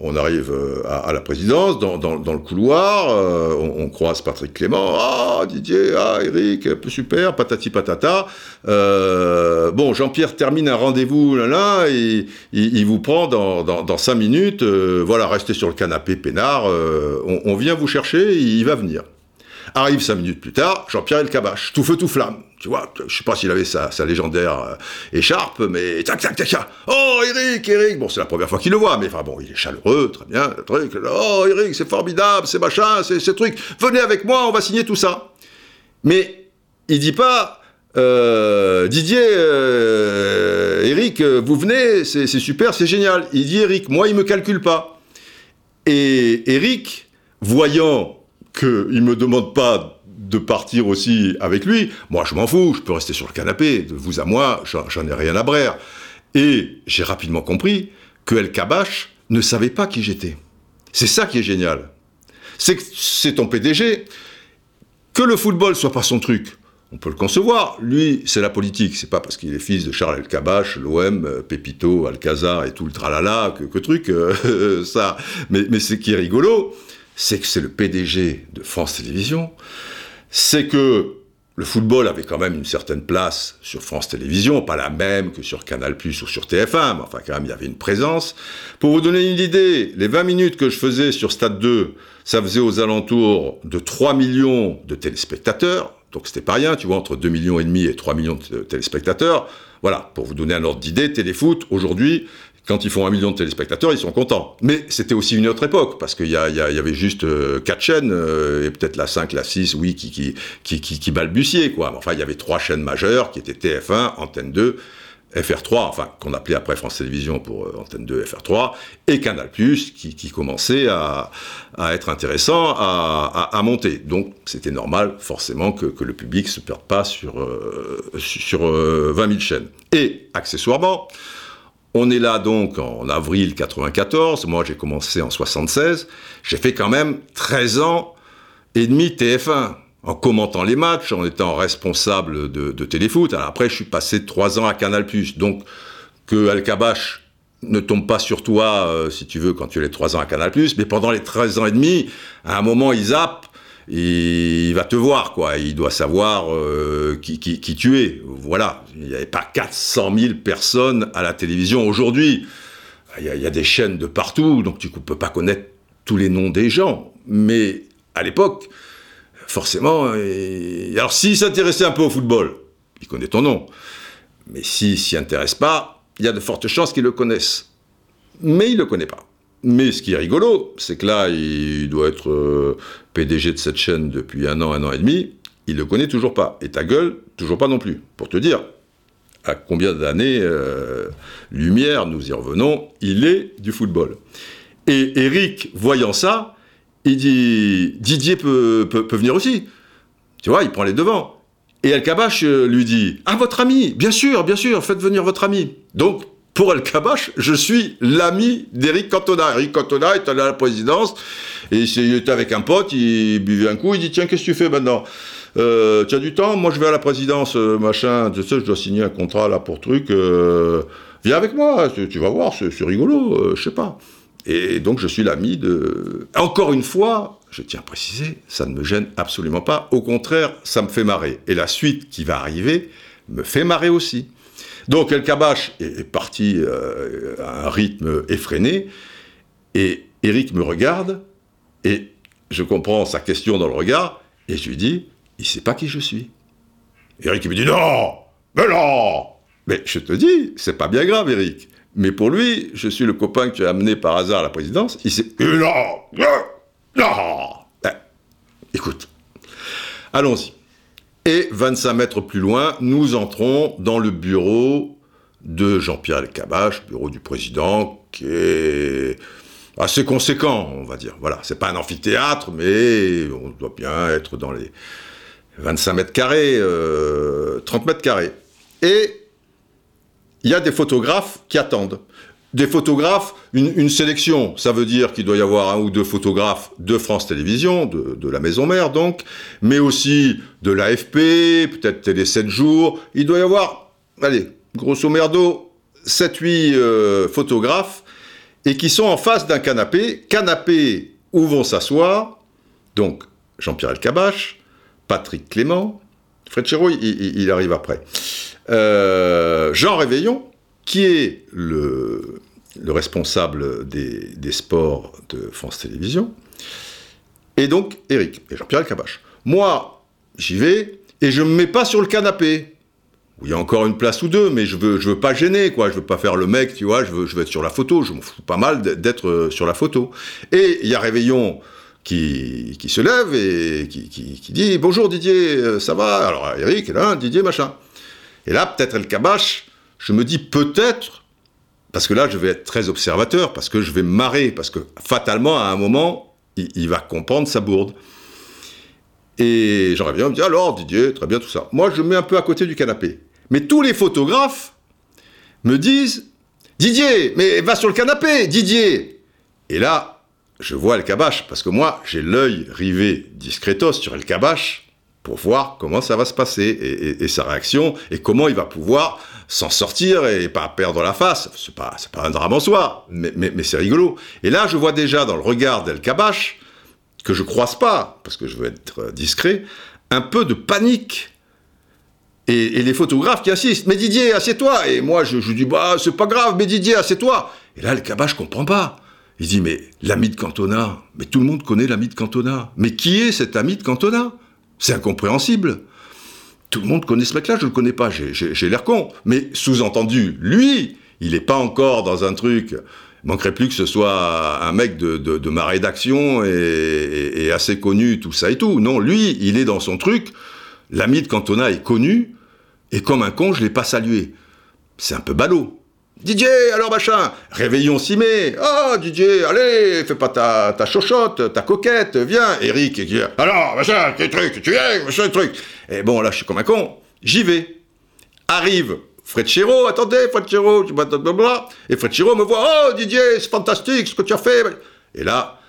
Speaker 1: on arrive euh, à, la présidence, dans, le couloir, euh, on, croise Patrick Clément, ah Didier, ah Eric, super, patati patata. Euh, bon, Jean-Pierre termine un rendez-vous là là, et il, vous prend dans, cinq minutes, voilà, restez sur le canapé peinard, on, vient vous chercher, il va venir. Arrive cinq minutes plus tard, Jean-Pierre Elkabach, tout feu tout flamme. Tu vois, je sais pas s'il avait sa, sa légendaire euh, écharpe, mais tac, tac, tac, tac. Oh, Eric, Eric. Bon, c'est la première fois qu'il le voit, mais enfin bon, il est chaleureux, très bien, le truc. Oh, Eric, c'est formidable, c'est machin, c'est ce truc. Venez avec moi, on va signer tout ça. Mais il dit pas, euh, Didier, euh, Eric, vous venez, c'est super, c'est génial. Il dit Eric, moi, il me calcule pas. Et Eric, voyant qu'il me demande pas de partir aussi avec lui, moi je m'en fous, je peux rester sur le canapé, de vous à moi, j'en ai rien à braire. Et j'ai rapidement compris que El Kabach ne savait pas qui j'étais. C'est ça qui est génial. C'est que c'est ton PDG. Que le football soit pas son truc, on peut le concevoir. Lui, c'est la politique. C'est pas parce qu'il est fils de Charles El Kabach, l'OM, Pépito, Alcazar et tout le tralala que, que truc, euh, ça. Mais, mais ce qui est rigolo, c'est que c'est le PDG de France Télévisions, c'est que le football avait quand même une certaine place sur France Télévisions, pas la même que sur Canal Plus ou sur TF1, mais enfin quand même il y avait une présence. Pour vous donner une idée, les 20 minutes que je faisais sur Stade 2, ça faisait aux alentours de 3 millions de téléspectateurs, donc c'était pas rien, tu vois, entre 2 millions et demi et 3 millions de téléspectateurs. Voilà, pour vous donner un ordre d'idée, Téléfoot, aujourd'hui, quand ils font un million de téléspectateurs, ils sont contents. Mais c'était aussi une autre époque, parce qu'il y, y, avait juste euh, quatre chaînes, euh, et peut-être la 5, la 6, oui, qui, balbutiaient, quoi. Enfin, il y avait trois chaînes majeures, qui étaient TF1, Antenne 2, FR3, enfin, qu'on appelait après France Télévisions pour euh, Antenne 2, FR3, et Canal+, qui, qui commençait à, être intéressant, à, monter. Donc, c'était normal, forcément, que, le public se perde pas sur, sur euh, 20 000 chaînes. Et, accessoirement, on est là donc en avril 94, moi j'ai commencé en 76, j'ai fait quand même 13 ans et demi TF1, en commentant les matchs, en étant responsable de, téléfoot. Après je suis passé 3 ans à Canal+, donc que Al-Kabash ne tombe pas sur toi, euh, si tu veux, quand tu es les 3 ans à Canal+, mais pendant les 13 ans et demi, à un moment il zappe, il va te voir, quoi. Il doit savoir euh, qui, tu es. Voilà. Il n'y avait pas 400 000 personnes à la télévision aujourd'hui. Il, y, a, des chaînes de partout, donc tu ne peux pas connaître tous les noms des gens. Mais à l'époque, forcément. Alors, s'il s'intéressait un peu au football, il connaît ton nom. Mais s'il s'y intéresse pas, il y a de fortes chances qu'il le connaisse. Mais il ne le connaît pas. Mais ce qui est rigolo, c'est que là, il doit être euh, PDG de cette chaîne depuis un an, un an et demi. Il le connaît toujours pas. Et ta gueule, toujours pas non plus. Pour te dire à combien d'années euh, lumière, nous y revenons, il est du football. Et Eric, voyant ça, il dit Didier peut, peut, venir aussi. Tu vois, il prend les devants. Et El Kabash euh, lui dit Ah, votre ami Bien sûr, bien sûr, faites venir votre ami. Donc, pour El Kabash, je suis l'ami d'Eric Cantona. Eric Cantona est allé à la présidence, et il était avec un pote, il buvait un coup, il dit Tiens, qu'est-ce que tu fais maintenant? Euh, Tu du temps? Moi, je vais à la présidence, euh, machin, tu sais, je dois signer un contrat là pour truc. euh, viens avec moi, tu, vas voir, c'est rigolo, euh, je sais pas. Et donc, je suis l'ami de. Encore une fois, je tiens à préciser, ça ne me gêne absolument pas. Au contraire, ça me fait marrer. Et la suite qui va arriver me fait marrer aussi. Donc, El Kabash est, est parti euh, à un rythme effréné. Et Eric me regarde. Et je comprends sa question dans le regard. Et je lui dis il sait pas qui je suis. Eric il me dit non Mais non Mais je te dis, c'est pas bien grave, Eric. Mais pour lui, je suis le copain que tu as amené par hasard à la présidence. Il sait. Non Non Non Ben, Écoute, allons-y. Et 25 mètres plus loin, nous entrons dans le bureau de Jean-Pierre Elkabbach, bureau du président, qui est assez conséquent, on va dire. Voilà, c'est pas un amphithéâtre, mais on doit bien être dans les 25 mètres carrés, euh, 30 mètres carrés. Et il y a des photographes qui attendent. Des photographes, une, sélection, ça veut dire qu'il doit y avoir un ou deux photographes de France Télévisions, de, la maison mère donc, mais aussi de l'AFP, peut-être Télé 7 jours. Il doit y avoir, allez, grosso merdo, 7-8 euh, photographes et qui sont en face d'un canapé, canapé où vont s'asseoir, donc Jean-Pierre Elkabbach, Patrick Clément, Fred Chéreau, il arrive après, Euh, Jean Réveillon, qui est le, le responsable des, sports de France Télévisions, et donc Eric, et Jean-Pierre Elkabbach. Moi, j'y vais, et je me mets pas sur le canapé, il y a encore une place ou deux, mais je veux, je veux pas gêner, quoi. Je veux pas faire le mec, tu vois. Je veux, être sur la photo. Je m'en fous pas mal d'être euh, sur la photo. Et il y a Réveillon qui, se lève et qui, dit bonjour Didier, euh, ça va? Alors Eric là, Didier machin. Et là, peut-être El Kabash, je me dis peut-être, parce que là, je vais être très observateur, parce que je vais marrer, parce que fatalement, à un moment, il, il va comprendre sa bourde. Et j'en reviens, on me dit alors Didier, très bien tout ça. Moi, je me mets un peu à côté du canapé. Mais tous les photographes me disent Didier, mais va sur le canapé, Didier Et là, je vois El Kabash, parce que moi, j'ai l'œil rivé discretos sur El Kabash pour voir comment ça va se passer et, sa réaction et comment il va pouvoir s'en sortir et pas perdre la face. C'est pas, pas un drame en soi, mais, c'est rigolo. Et là, je vois déjà dans le regard d'El Kabash, que je croise pas, parce que je veux être discret, un peu de panique. Et, les photographes qui assistent, mais Didier, assieds-toi. Et moi, je, je dis, bah, c'est pas grave, mais Didier, assieds-toi. Et là, le cabas, je comprends pas. Il dit, mais l'ami de Cantona, mais tout le monde connaît l'ami de Cantona. Mais qui est cet ami de Cantona? C'est incompréhensible. Tout le monde connaît ce mec-là, je le connais pas, j'ai- l'air con. Mais sous-entendu, lui, il n'est pas encore dans un truc. Il manquerait plus que ce soit un mec de, ma rédaction et, assez connu, tout ça et tout. Non, lui, il est dans son truc. L'ami de Cantona est connu, et comme un con, je l'ai pas salué. C'est un peu ballot. Didier, alors machin, réveillon s'y met. Oh, Didier, allez, fais pas ta, ta ta coquette, viens. Eric, alors, machin, quel truc, tu viens, machin, truc. Et bon, là, je suis comme un con. J'y vais. Arrive Fred Chéreau, attendez, Fred tu blablabla. Et Fred Chéreau me voit, oh, Didier, c'est fantastique ce que tu as fait. Et là,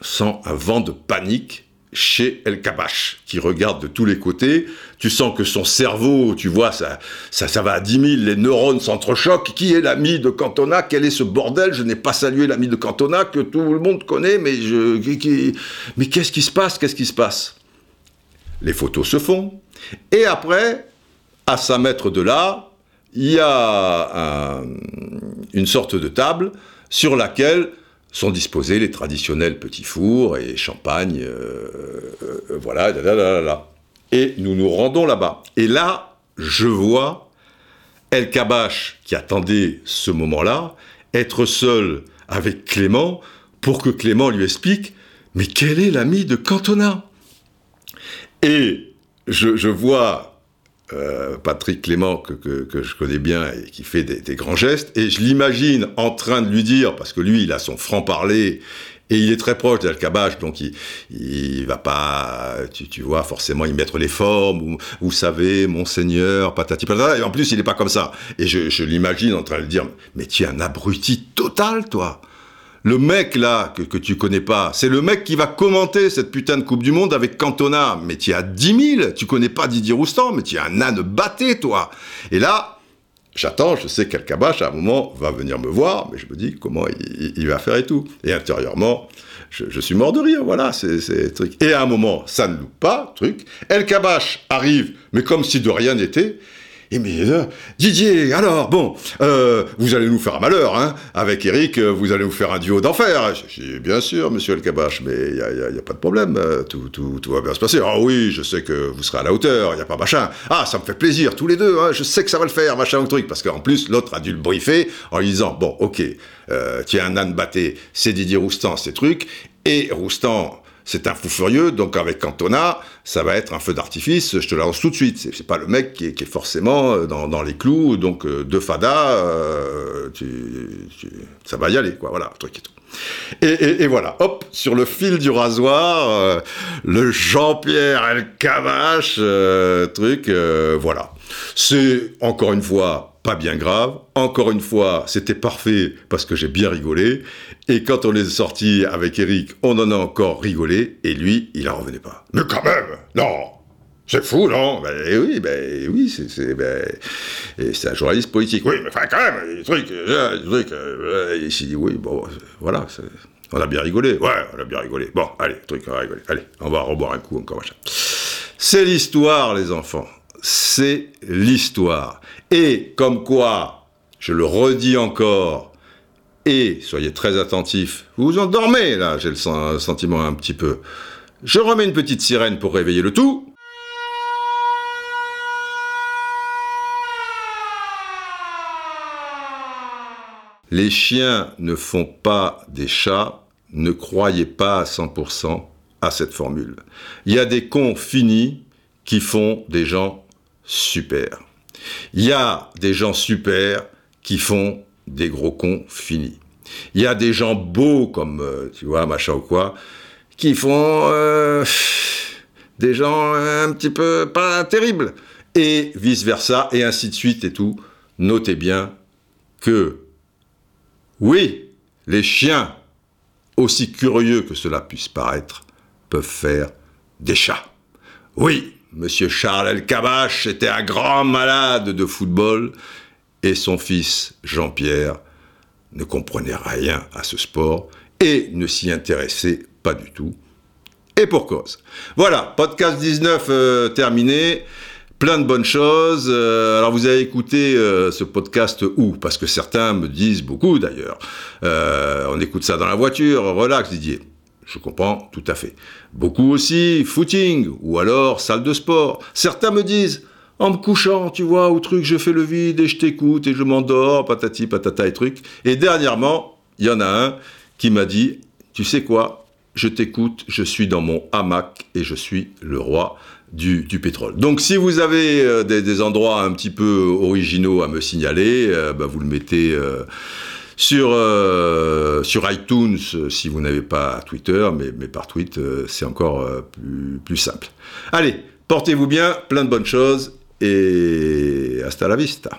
Speaker 1: sent un vent de panique chez El Kabash, qui regarde de tous les côtés. Tu sens que son cerveau, tu vois, ça, ça, ça va à 10 000, les neurones s'entrechoquent. Qui est l'ami de Cantona? Quel est ce bordel? Je n'ai pas salué l'ami de Cantona que tout le monde connaît, mais je, mais qu'est-ce qui se passe? Qu'est-ce qui se passe? Les photos se font. Et après, à 5 mètres de là, il y a un- une sorte de table sur laquelle sont disposés les traditionnels petits fours et champagne, euh, euh, voilà, là, là, là, là, là. Et nous nous rendons là-bas. Et là, je vois El Kabash, qui attendait ce moment-là, être seul avec Clément pour que Clément lui explique Mais quel est l'ami de Cantona? Et je, vois euh, Patrick Clément, que, je connais bien et qui fait des grands gestes, et je l'imagine en train de lui dire, parce que lui, il a son franc-parler, et il est très proche d'Al-Kabash, donc il, il va pas, tu, tu, vois, forcément y mettre les formes, ou, vous savez, monseigneur, patati patata, et en plus, il est pas comme ça. Et je, je l'imagine en train de dire, mais tu es un abruti total, toi le mec là, que, que tu connais pas, c'est le mec qui va commenter cette putain de Coupe du Monde avec Cantona. Mais tu as 10 000, tu connais pas Didier Roustan, mais tu es un âne batté, toi. Et là, j'attends, je sais qu'Alcabache, à un moment, va venir me voir, mais je me dis comment il, va faire et tout. Et intérieurement, je, je suis mort de rire, voilà, c'est truc. Et à un moment, ça ne loupe pas, truc. El Kabash arrive, mais comme si de rien n'était. Et mais euh, Didier, alors bon, euh, vous allez nous faire un malheur, hein Avec Eric, euh, vous allez nous faire un duo d'enfer. Bien sûr, Monsieur El Kabash, mais il y a, pas de problème, tout, va bien se passer. Ah oui, je sais que vous serez à la hauteur, il y a pas machin. Ah, ça me fait plaisir, tous les deux, hein, je sais que ça va le faire, machin ou truc, parce qu'en plus l'autre a dû le briefer en lui disant bon, ok, euh, tu es un âne batté, c'est Didier Roustan, ces trucs, et Roustan c'est un fou furieux, donc avec Cantona, ça va être un feu d'artifice, je te l'annonce tout de suite. C'est pas le mec qui est, forcément dans, dans, les clous, donc euh, de Fada, euh, ça va y aller, quoi, voilà, truc et tout. Et, voilà, hop, sur le fil du rasoir, euh, le Jean-Pierre El Cavache, euh, truc, euh, voilà. C'est, encore une fois, pas bien grave. Encore une fois, c'était parfait parce que j'ai bien rigolé. Et quand on est sorti avec Eric, on en a encore rigolé. Et lui, il en revenait pas. Mais quand même, non, c'est fou, non? Ben oui, ben oui, c'est ben, un journaliste politique. Oui, mais enfin quand même, des trucs, des trucs. Euh, il s'est dit oui, bon, voilà, on a bien rigolé. Ouais, on a bien rigolé. Bon, allez, truc, on va rigoler. Allez, on va reboire un coup encore machin. C'est l'histoire, les enfants. C'est l'histoire. Et comme quoi, je le redis encore, et soyez très attentifs, vous vous endormez là, j'ai le sentiment un petit peu. Je remets une petite sirène pour réveiller le tout. Les chiens ne font pas des chats, ne croyez pas à 100% à cette formule. Il y a des cons finis qui font des gens super. Il y a des gens super qui font des gros cons finis. Il y a des gens beaux comme, euh, tu vois, machin ou quoi, qui font euh, des gens un petit peu pas terribles. Et vice-versa, et ainsi de suite et tout. Notez bien que, oui, les chiens, aussi curieux que cela puisse paraître, peuvent faire des chats. Oui, Monsieur Charles Elkabach était un grand malade de football et son fils Jean-Pierre ne comprenait rien à ce sport et ne s'y intéressait pas du tout. Et pour cause. Voilà, podcast 19 euh, terminé. Plein de bonnes choses. Euh, alors vous avez écouté euh, ce podcast où? Parce que certains me disent beaucoup d'ailleurs. On écoute ça dans la voiture. Relax Didier. Je comprends tout à fait. Beaucoup aussi footing ou alors salle de sport. Certains me disent en me couchant, tu vois, au truc, je fais le vide et je t'écoute et je m'endors, patati patata et truc. Et dernièrement, il y en a un qui m'a dit, tu sais quoi, je t'écoute, je suis dans mon hamac et je suis le roi du, pétrole. Donc si vous avez euh, des, endroits un petit peu originaux à me signaler, euh, bah, vous le mettez... Euh, sur, euh, sur iTunes, si vous n'avez pas Twitter, mais, par tweet, euh, c'est encore euh, plus, simple. Allez, portez-vous bien, plein de bonnes choses, et hasta la vista.